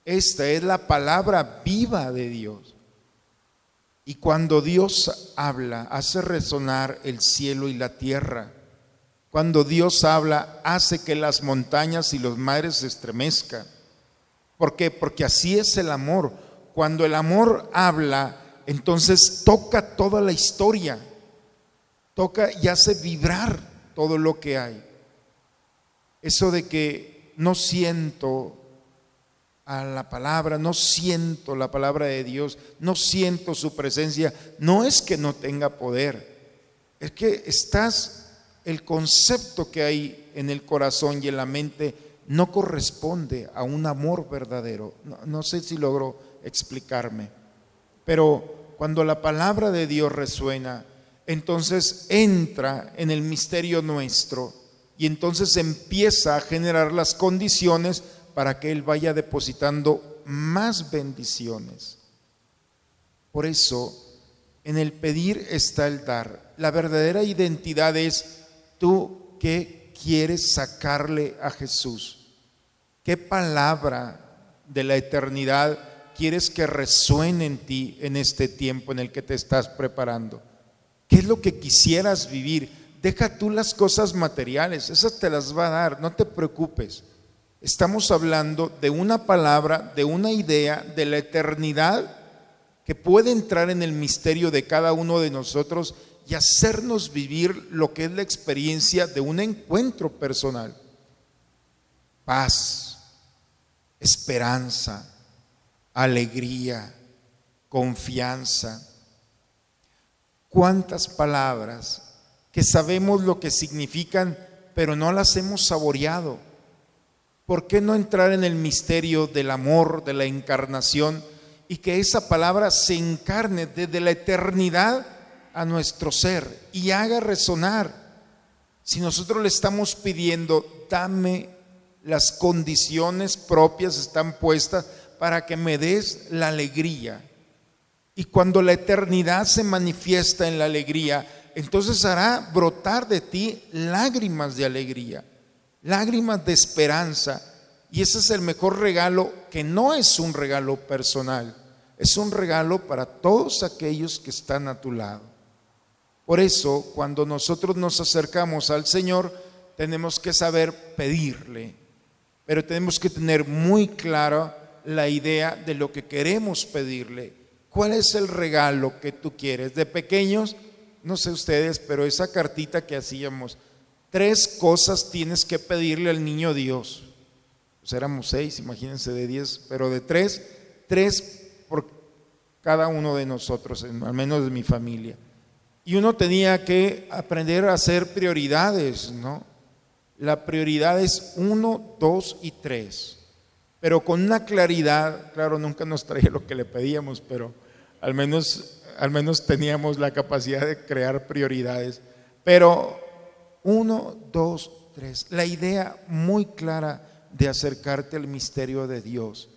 Esta es la palabra viva de Dios. Y cuando Dios habla, hace resonar el cielo y la tierra. Cuando Dios habla, hace que las montañas y los mares se estremezcan. ¿Por qué? Porque así es el amor. Cuando el amor habla, entonces toca toda la historia, toca y hace vibrar todo lo que hay. Eso de que no siento a la palabra, no siento la palabra de Dios, no siento su presencia, no es que no tenga poder, es que estás, el concepto que hay en el corazón y en la mente no corresponde a un amor verdadero. No, sé si logro explicarme, pero cuando la palabra de Dios resuena, entonces entra en el misterio nuestro y entonces empieza a generar las condiciones para que Él vaya depositando más bendiciones. Por eso, en el pedir está el dar. La verdadera identidad es tú que quieres sacarle a Jesús? ¿Qué palabra de la eternidad quieres que resuene en ti en este tiempo en el que te estás preparando? ¿Qué es lo que quisieras vivir? Deja tú las cosas materiales, esas te las va a dar, no te preocupes. Estamos hablando de una palabra, de una idea, de la eternidad que puede entrar en el misterio de cada uno de nosotros y hacernos vivir lo que es la experiencia de un encuentro personal. Paz, esperanza, alegría, confianza. ¿Cuántas palabras que sabemos lo que significan, pero no las hemos saboreado? ¿Por qué no entrar en el misterio del amor, de la encarnación, y que esa palabra se encarne desde la eternidad a nuestro ser y haga resonar. Si nosotros le estamos pidiendo, dame las condiciones propias están puestas para que me des la alegría. Y cuando la eternidad se manifiesta en la alegría, entonces hará brotar de ti lágrimas de alegría, lágrimas de esperanza. Y ese es el mejor regalo que no es un regalo personal, es un regalo para todos aquellos que están a tu lado. Por eso, cuando nosotros nos acercamos al Señor, tenemos que saber pedirle, pero tenemos que tener muy clara la idea de lo que queremos pedirle. ¿Cuál es el regalo que tú quieres? De pequeños, no sé ustedes, pero esa cartita que hacíamos, tres cosas tienes que pedirle al niño Dios. Pues éramos seis, imagínense de diez, pero de tres, tres por cada uno de nosotros, al menos de mi familia. Y uno tenía que aprender a hacer prioridades, ¿no? La prioridad es uno, dos y tres. Pero con una claridad, claro, nunca nos traía lo que le pedíamos, pero al menos, al menos teníamos la capacidad de crear prioridades. Pero uno, dos, tres. La idea muy clara de acercarte al misterio de Dios.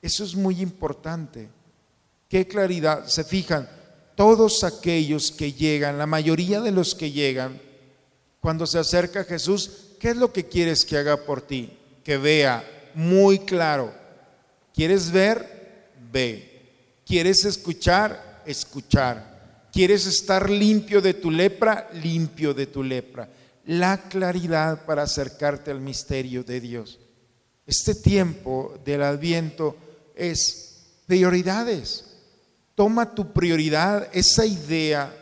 Eso es muy importante. ¿Qué claridad? Se fijan, todos aquellos que llegan, la mayoría de los que llegan, cuando se acerca a Jesús, ¿qué es lo que quieres que haga por ti? Que vea muy claro. ¿Quieres ver? Ve. ¿Quieres escuchar? Escuchar. ¿Quieres estar limpio de tu lepra? Limpio de tu lepra. la claridad para acercarte al misterio de Dios. Este tiempo del adviento es prioridades. Toma tu prioridad, esa idea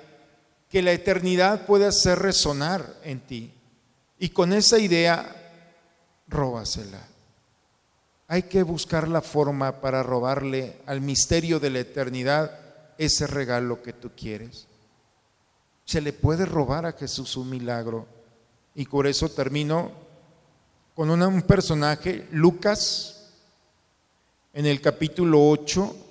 que la eternidad puede hacer resonar en ti. Y con esa idea, róbasela. Hay que buscar la forma para robarle al misterio de la eternidad ese regalo que tú quieres. Se le puede robar a Jesús un milagro. Y por eso termino con un personaje, Lucas, en el capítulo 8,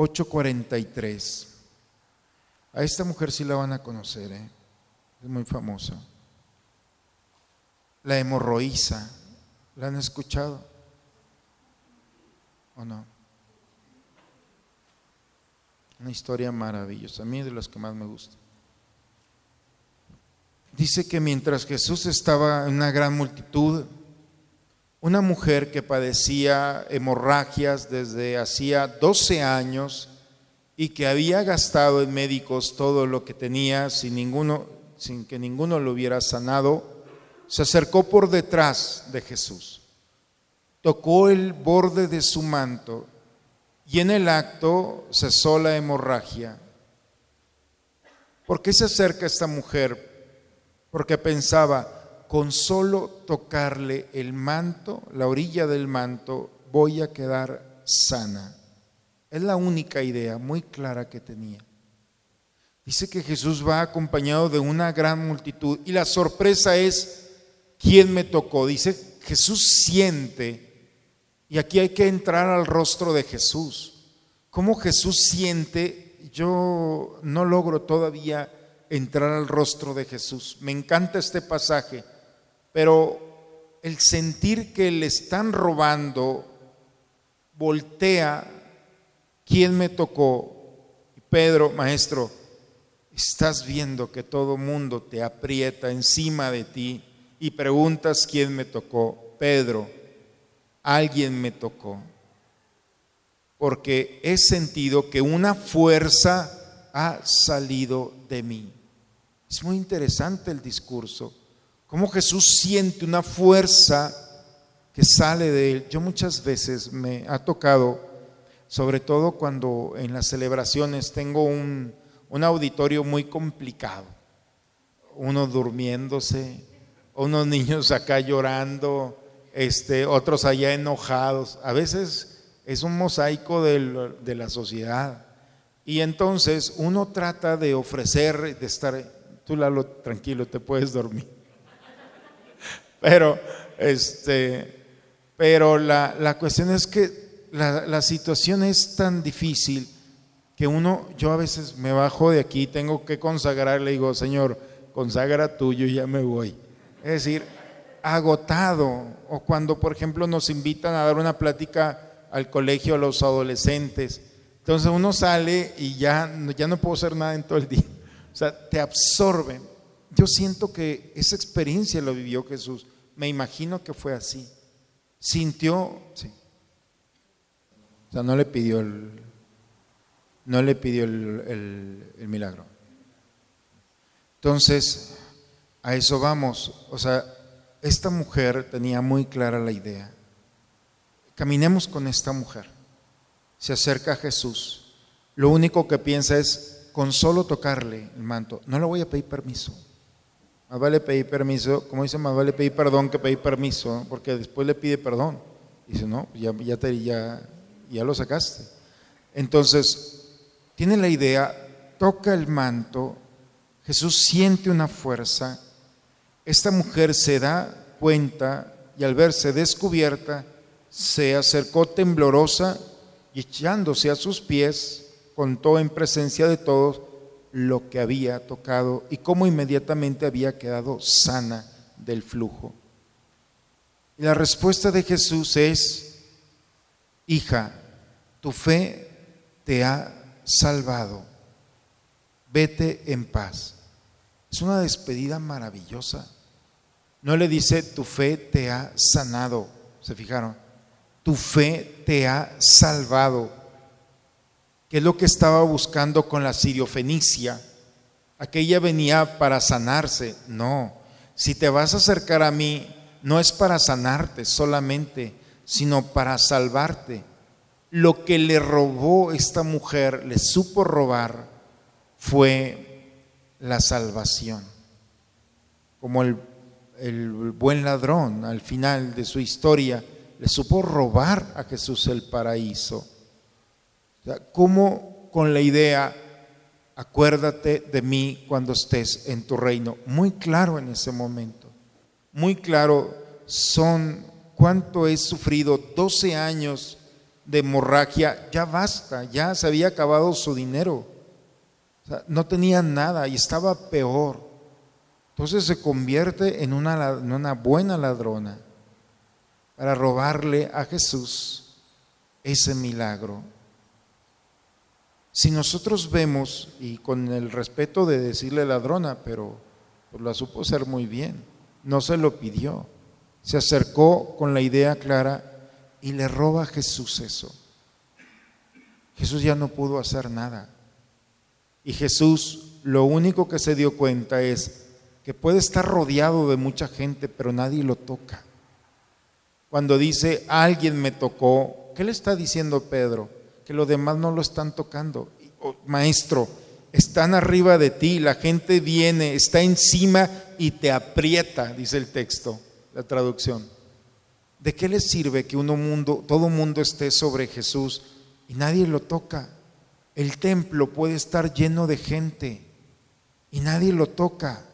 ...8.43... A esta mujer sí la van a conocer, ¿eh? es muy famosa. La hemorroísa, ¿la han escuchado? ¿O no? Una historia maravillosa, a mí de las que más me gusta. Dice que mientras Jesús estaba en una gran multitud, una mujer que padecía hemorragias desde hacía 12 años y que había gastado en médicos todo lo que tenía sin, ninguno, sin que ninguno lo hubiera sanado, se acercó por detrás de Jesús, tocó el borde de su manto y en el acto cesó la hemorragia. ¿Por qué se acerca esta mujer? Porque pensaba, con solo tocarle el manto, la orilla del manto, voy a quedar sana. Es la única idea muy clara que tenía. Dice que Jesús va acompañado de una gran multitud y la sorpresa es, ¿quién me tocó? Dice, Jesús siente y aquí hay que entrar al rostro de Jesús. ¿Cómo Jesús siente? Yo no logro todavía entrar al rostro de Jesús. Me encanta este pasaje, pero el sentir que le están robando voltea, ¿quién me tocó? Pedro, maestro, estás viendo que todo mundo te aprieta encima de ti y preguntas quién me tocó. Pedro, alguien me tocó, porque he sentido que una fuerza ha salido de mí. Es muy interesante el discurso, cómo Jesús siente una fuerza que sale de él. Yo muchas veces me ha tocado, sobre todo cuando en las celebraciones tengo un, un auditorio muy complicado, uno durmiéndose, unos niños acá llorando, este, otros allá enojados. A veces es un mosaico de la sociedad. Y entonces uno trata de ofrecer, de estar, tú Lalo, tranquilo, te puedes dormir. Pero, este, pero la, la cuestión es que la, la, situación es tan difícil que uno, yo a veces me bajo de aquí, tengo que consagrar, le digo, Señor, consagra tuyo y ya me voy. Es decir, agotado o cuando, por ejemplo, nos invitan a dar una plática al colegio a los adolescentes. Entonces uno sale y ya, ya no puedo hacer nada en todo el día. O sea, te absorbe. Yo siento que esa experiencia lo vivió Jesús. Me imagino que fue así. Sintió, sí. O sea, no le pidió el, no le pidió el, el milagro. Entonces, a eso vamos. O sea, esta mujer tenía muy clara la idea. Caminemos con esta mujer. Se acerca a Jesús. Lo único que piensa es, con solo tocarle el manto, no le voy a pedir permiso. Más vale pedir permiso, como dice, más vale pedir perdón que pedir permiso, porque después le pide perdón. Dice, no, ya, te, ya, ya lo sacaste. Entonces, tiene la idea, toca el manto, Jesús siente una fuerza, esta mujer se da cuenta y al verse descubierta, se acercó temblorosa y echándose a sus pies, contó en presencia de todos lo que había tocado y cómo inmediatamente había quedado sana del flujo. Y la respuesta de Jesús es, hija, tu fe te ha salvado, vete en paz. Es una despedida maravillosa. No le dice, tu fe te ha sanado. ¿Se fijaron? Tu fe te ha salvado. ¿Qué es lo que estaba buscando con la siriofenicia? Aquella venía para sanarse. No, si te vas a acercar a mí, no es para sanarte solamente, sino para salvarte. Lo que le robó esta mujer, le supo robar, fue la salvación. Como el buen ladrón al final de su historia, le supo robar a Jesús el paraíso. ¿Cómo con la idea, acuérdate de mí cuando estés en tu reino? Muy claro en ese momento, muy claro son cuánto he sufrido, 12 años de hemorragia, ya basta, ya se había acabado su dinero, no tenía nada y estaba peor. Entonces se convierte en una, en una buena ladrona para robarle a Jesús ese milagro. Si nosotros vemos, y con el respeto de decirle ladrona, pero pues la supo ser muy bien, no se lo pidió, se acercó con la idea clara y le roba a Jesús eso. Jesús ya no pudo hacer nada. Y Jesús lo único que se dio cuenta es que puede estar rodeado de mucha gente, pero nadie lo toca. Cuando dice, alguien me tocó, ¿qué le está diciendo Pedro? Que los demás no lo están tocando. maestro, están arriba de ti, la gente viene, está encima y te aprieta, dice el texto, la traducción. ¿De qué le sirve que uno mundo, todo mundo esté sobre Jesús y nadie lo toca? El templo puede estar lleno de gente y nadie lo toca.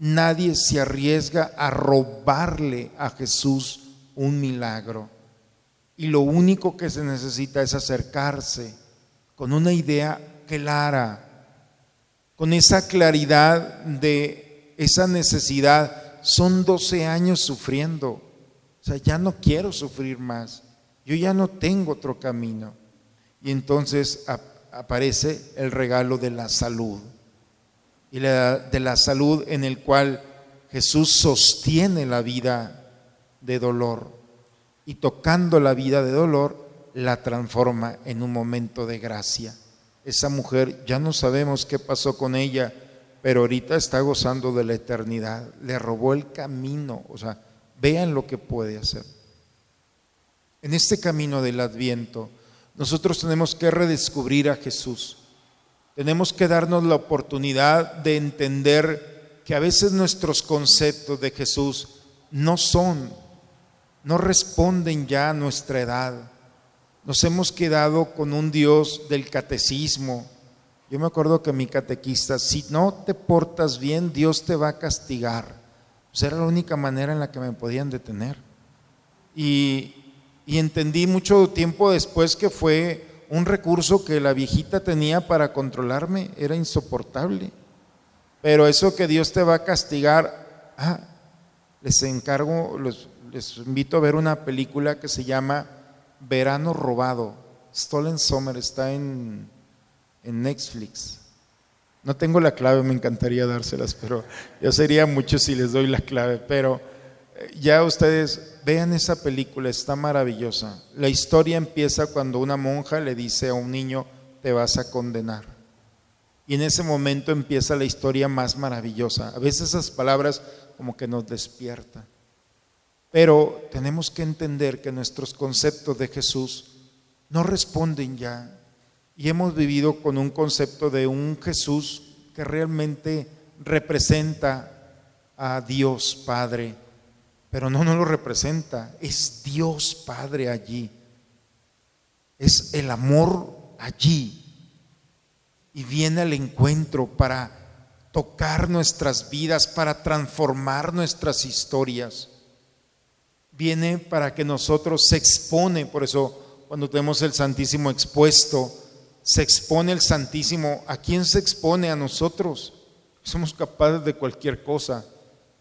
Nadie se arriesga a robarle a Jesús un milagro. Y lo único que se necesita es acercarse con una idea clara, con esa claridad de esa necesidad. Son 12 años sufriendo. O sea, ya no quiero sufrir más. Yo ya no tengo otro camino. Y entonces aparece el regalo de la salud. Y de la salud en el cual Jesús sostiene la vida de dolor y tocando la vida de dolor, la transforma en un momento de gracia. Esa mujer, ya no sabemos qué pasó con ella, pero ahorita está gozando de la eternidad. Le robó el camino, o sea, vean lo que puede hacer. En este camino del adviento, nosotros tenemos que redescubrir a Jesús. Tenemos que darnos la oportunidad de entender que a veces nuestros conceptos de Jesús no son no responden ya a nuestra edad. Nos hemos quedado con un Dios del catecismo. Yo me acuerdo que mi catequista, si no te portas bien, Dios te va a castigar. Pues era la única manera en la que me podían detener. Y, entendí mucho tiempo después que fue un recurso que la viejita tenía para controlarme, era insoportable. Pero eso que Dios te va a castigar, ah, les encargo, los, les invito a ver una película que se llama Verano Robado. Stolen Summer está en, en Netflix. No tengo la clave, me encantaría dárselas, pero yo sería mucho si les doy la clave. Pero eh, ya ustedes vean esa película, está maravillosa. La historia empieza cuando una monja le dice a un niño, te vas a condenar. Y en ese momento empieza la historia más maravillosa. A veces esas palabras como que nos despiertan. Pero tenemos que entender que nuestros conceptos de Jesús no responden ya. Y hemos vivido con un concepto de un Jesús que realmente representa a Dios Padre, pero no nos lo representa, es Dios Padre allí. Es el amor allí. Y viene al encuentro para tocar nuestras vidas, para transformar nuestras historias viene para que nosotros se expone, por eso cuando tenemos el Santísimo expuesto, se expone el Santísimo. ¿A quién se expone? A nosotros. Somos capaces de cualquier cosa.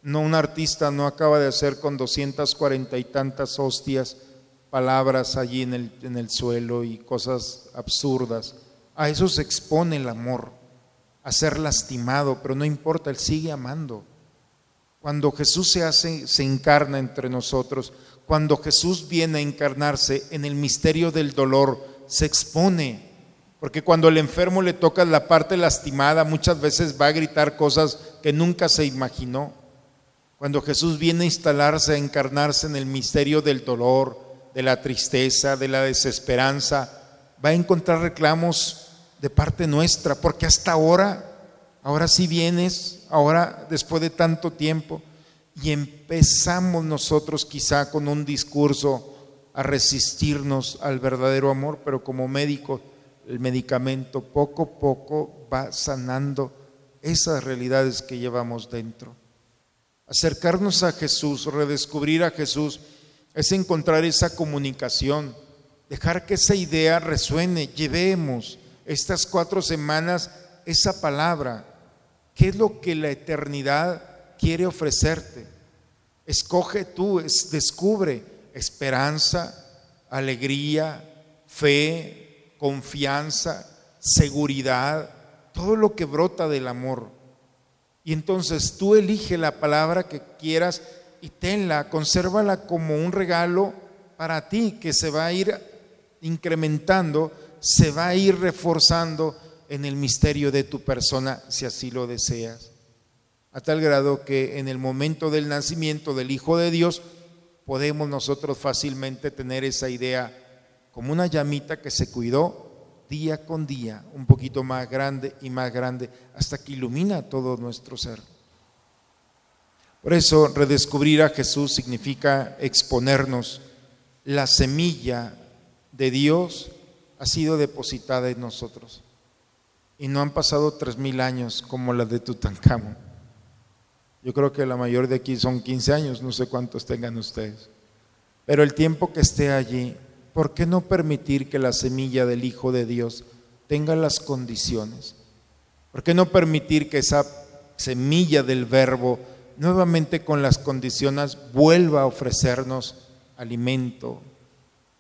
No un artista no acaba de hacer con 240 y tantas hostias palabras allí en el, en el suelo y cosas absurdas. A eso se expone el amor, a ser lastimado, pero no importa, Él sigue amando. Cuando Jesús se hace, se encarna entre nosotros, cuando Jesús viene a encarnarse en el misterio del dolor, se expone Porque cuando el enfermo le toca la parte lastimada, muchas veces va a gritar cosas que nunca se imaginó. Cuando Jesús viene a instalarse, a encarnarse en el misterio del dolor, de la tristeza, de la desesperanza, va a encontrar reclamos de parte nuestra, porque hasta ahora, ahora sí vienes, ahora después de tanto tiempo, y empezamos nosotros quizá con un discurso a resistirnos al verdadero amor, pero como médico, el medicamento poco a poco va sanando esas realidades que llevamos dentro. Acercarnos a Jesús, redescubrir a Jesús, es encontrar esa comunicación, dejar que esa idea resuene, llevemos estas cuatro semanas esa palabra. ¿Qué es lo que la eternidad quiere ofrecerte? Escoge tú, descubre esperanza, alegría, fe, confianza, seguridad, todo lo que brota del amor. Y entonces tú elige la palabra que quieras y tenla, consérvala como un regalo para ti que se va a ir incrementando, se va a ir reforzando en el misterio de tu persona si así lo deseas. A tal grado que en el momento del nacimiento del Hijo de Dios podemos nosotros fácilmente tener esa idea como una llamita que se cuidó día con día, un poquito más grande y más grande, hasta que ilumina todo nuestro ser. Por eso redescubrir a Jesús significa exponernos. La semilla de Dios ha sido depositada en nosotros. Y no han pasado tres mil años como la de Tutankamón. Yo creo que la mayor de aquí son 15 años, no sé cuántos tengan ustedes. Pero el tiempo que esté allí ¿por qué no permitir que la semilla del Hijo de Dios tenga las condiciones? ¿Por qué no permitir que esa semilla del Verbo nuevamente con las condiciones vuelva a ofrecernos alimento?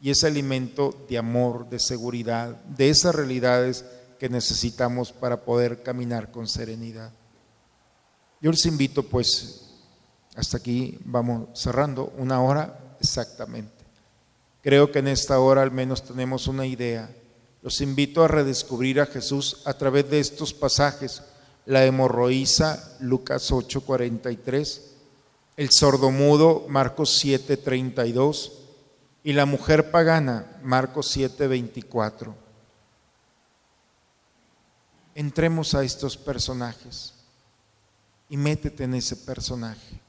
Y ese alimento de amor, de seguridad, de esas realidades que necesitamos para poder caminar con serenidad. Yo les invito pues, hasta aquí vamos cerrando, una hora exactamente. Creo que en esta hora al menos tenemos una idea. Los invito a redescubrir a Jesús a través de estos pasajes. La hemorroísa, Lucas 8:43, el sordomudo, Marcos 7:32, y la mujer pagana, Marcos 7:24. Entremos a estos personajes y métete en ese personaje.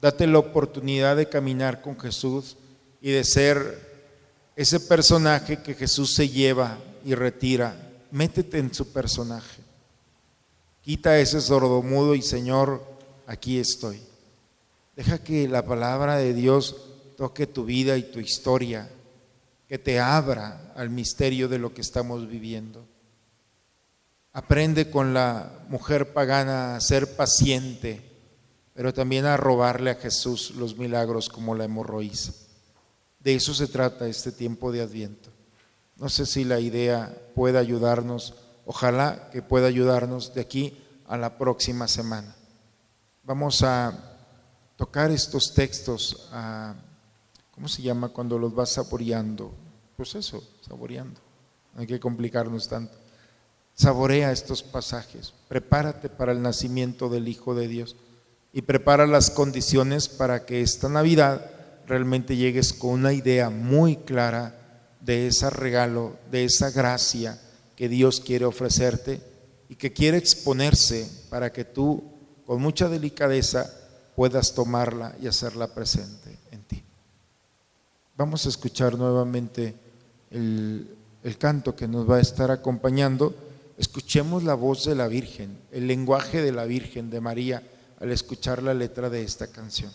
Date la oportunidad de caminar con Jesús y de ser ese personaje que Jesús se lleva y retira. Métete en su personaje. Quita ese sordomudo y Señor, aquí estoy. Deja que la palabra de Dios toque tu vida y tu historia, que te abra al misterio de lo que estamos viviendo. Aprende con la mujer pagana a ser paciente, pero también a robarle a Jesús los milagros como la hemorroísa. De eso se trata este tiempo de Adviento. No sé si la idea puede ayudarnos, ojalá que pueda ayudarnos de aquí a la próxima semana. Vamos a tocar estos textos, ¿cómo se llama cuando los vas saboreando? Pues eso, saboreando. No hay que complicarnos tanto. Saborea estos pasajes, prepárate para el nacimiento del Hijo de Dios y prepara las condiciones para que esta Navidad realmente llegues con una idea muy clara de ese regalo, de esa gracia que Dios quiere ofrecerte y que quiere exponerse para que tú con mucha delicadeza puedas tomarla y hacerla presente en ti. Vamos a escuchar nuevamente el, el canto que nos va a estar acompañando. Escuchemos la voz de la Virgen, el lenguaje de la Virgen, de María, al escuchar la letra de esta canción.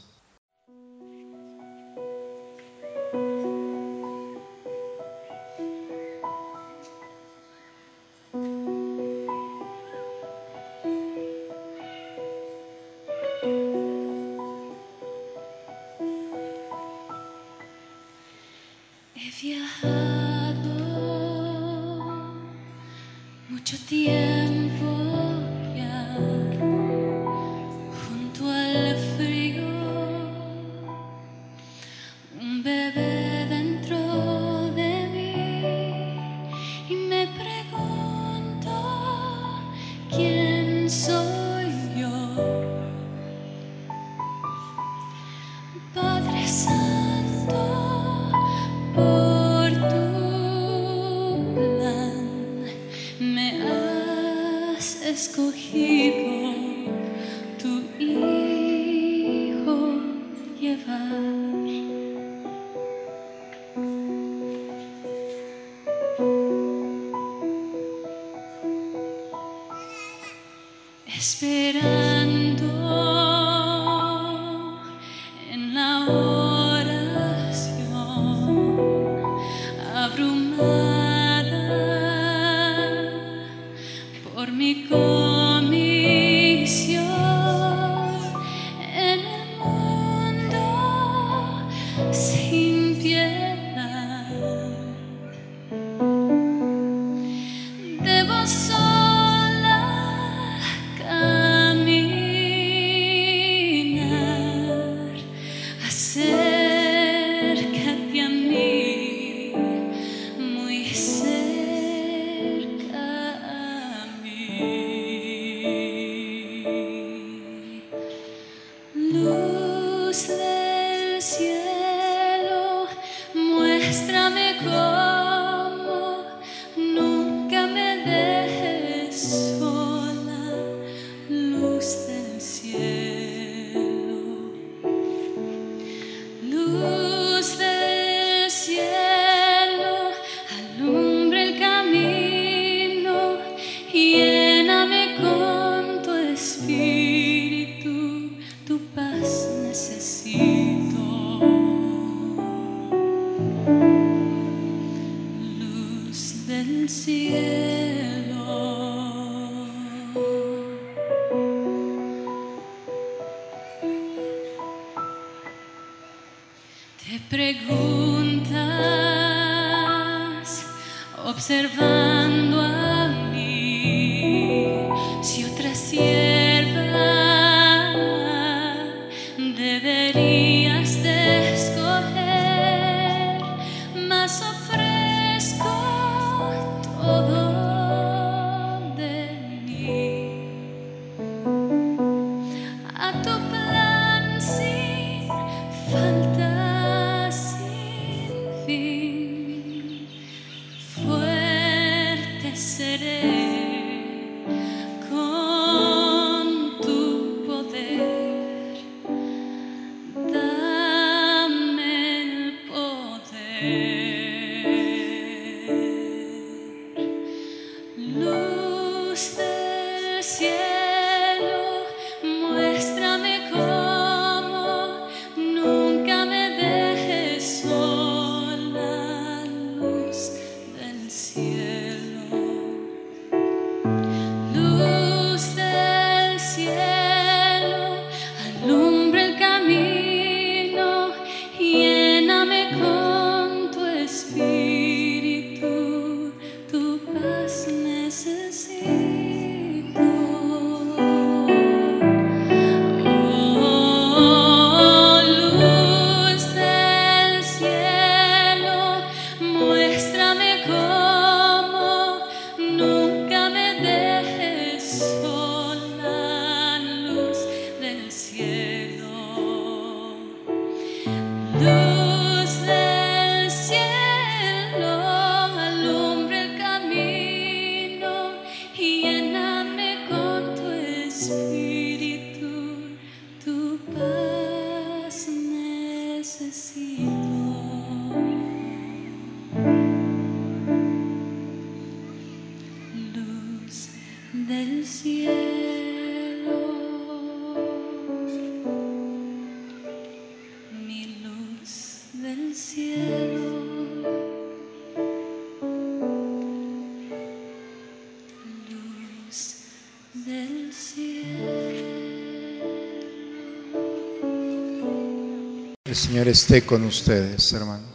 Esté con ustedes, hermanos.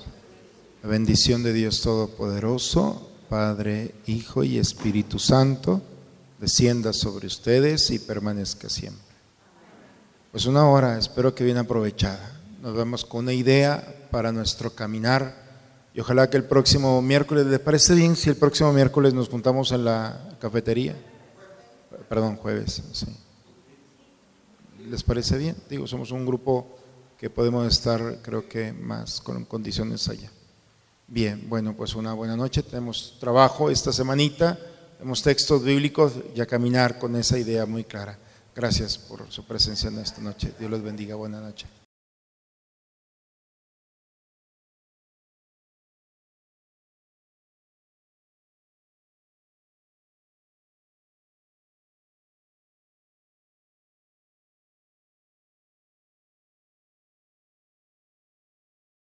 La bendición de Dios Todopoderoso, Padre, Hijo y Espíritu Santo, descienda sobre ustedes y permanezca siempre. Pues una hora, espero que bien aprovechada. Nos vemos con una idea para nuestro caminar y ojalá que el próximo miércoles, ¿les parece bien si el próximo miércoles nos juntamos en la cafetería? Perdón, jueves, sí. ¿Les parece bien? Digo, somos un grupo que podemos estar, creo que, más con condiciones allá. Bien, bueno, pues una buena noche. Tenemos trabajo esta semanita, tenemos textos bíblicos y a caminar con esa idea muy clara. Gracias por su presencia en esta noche. Dios los bendiga. Buena noche.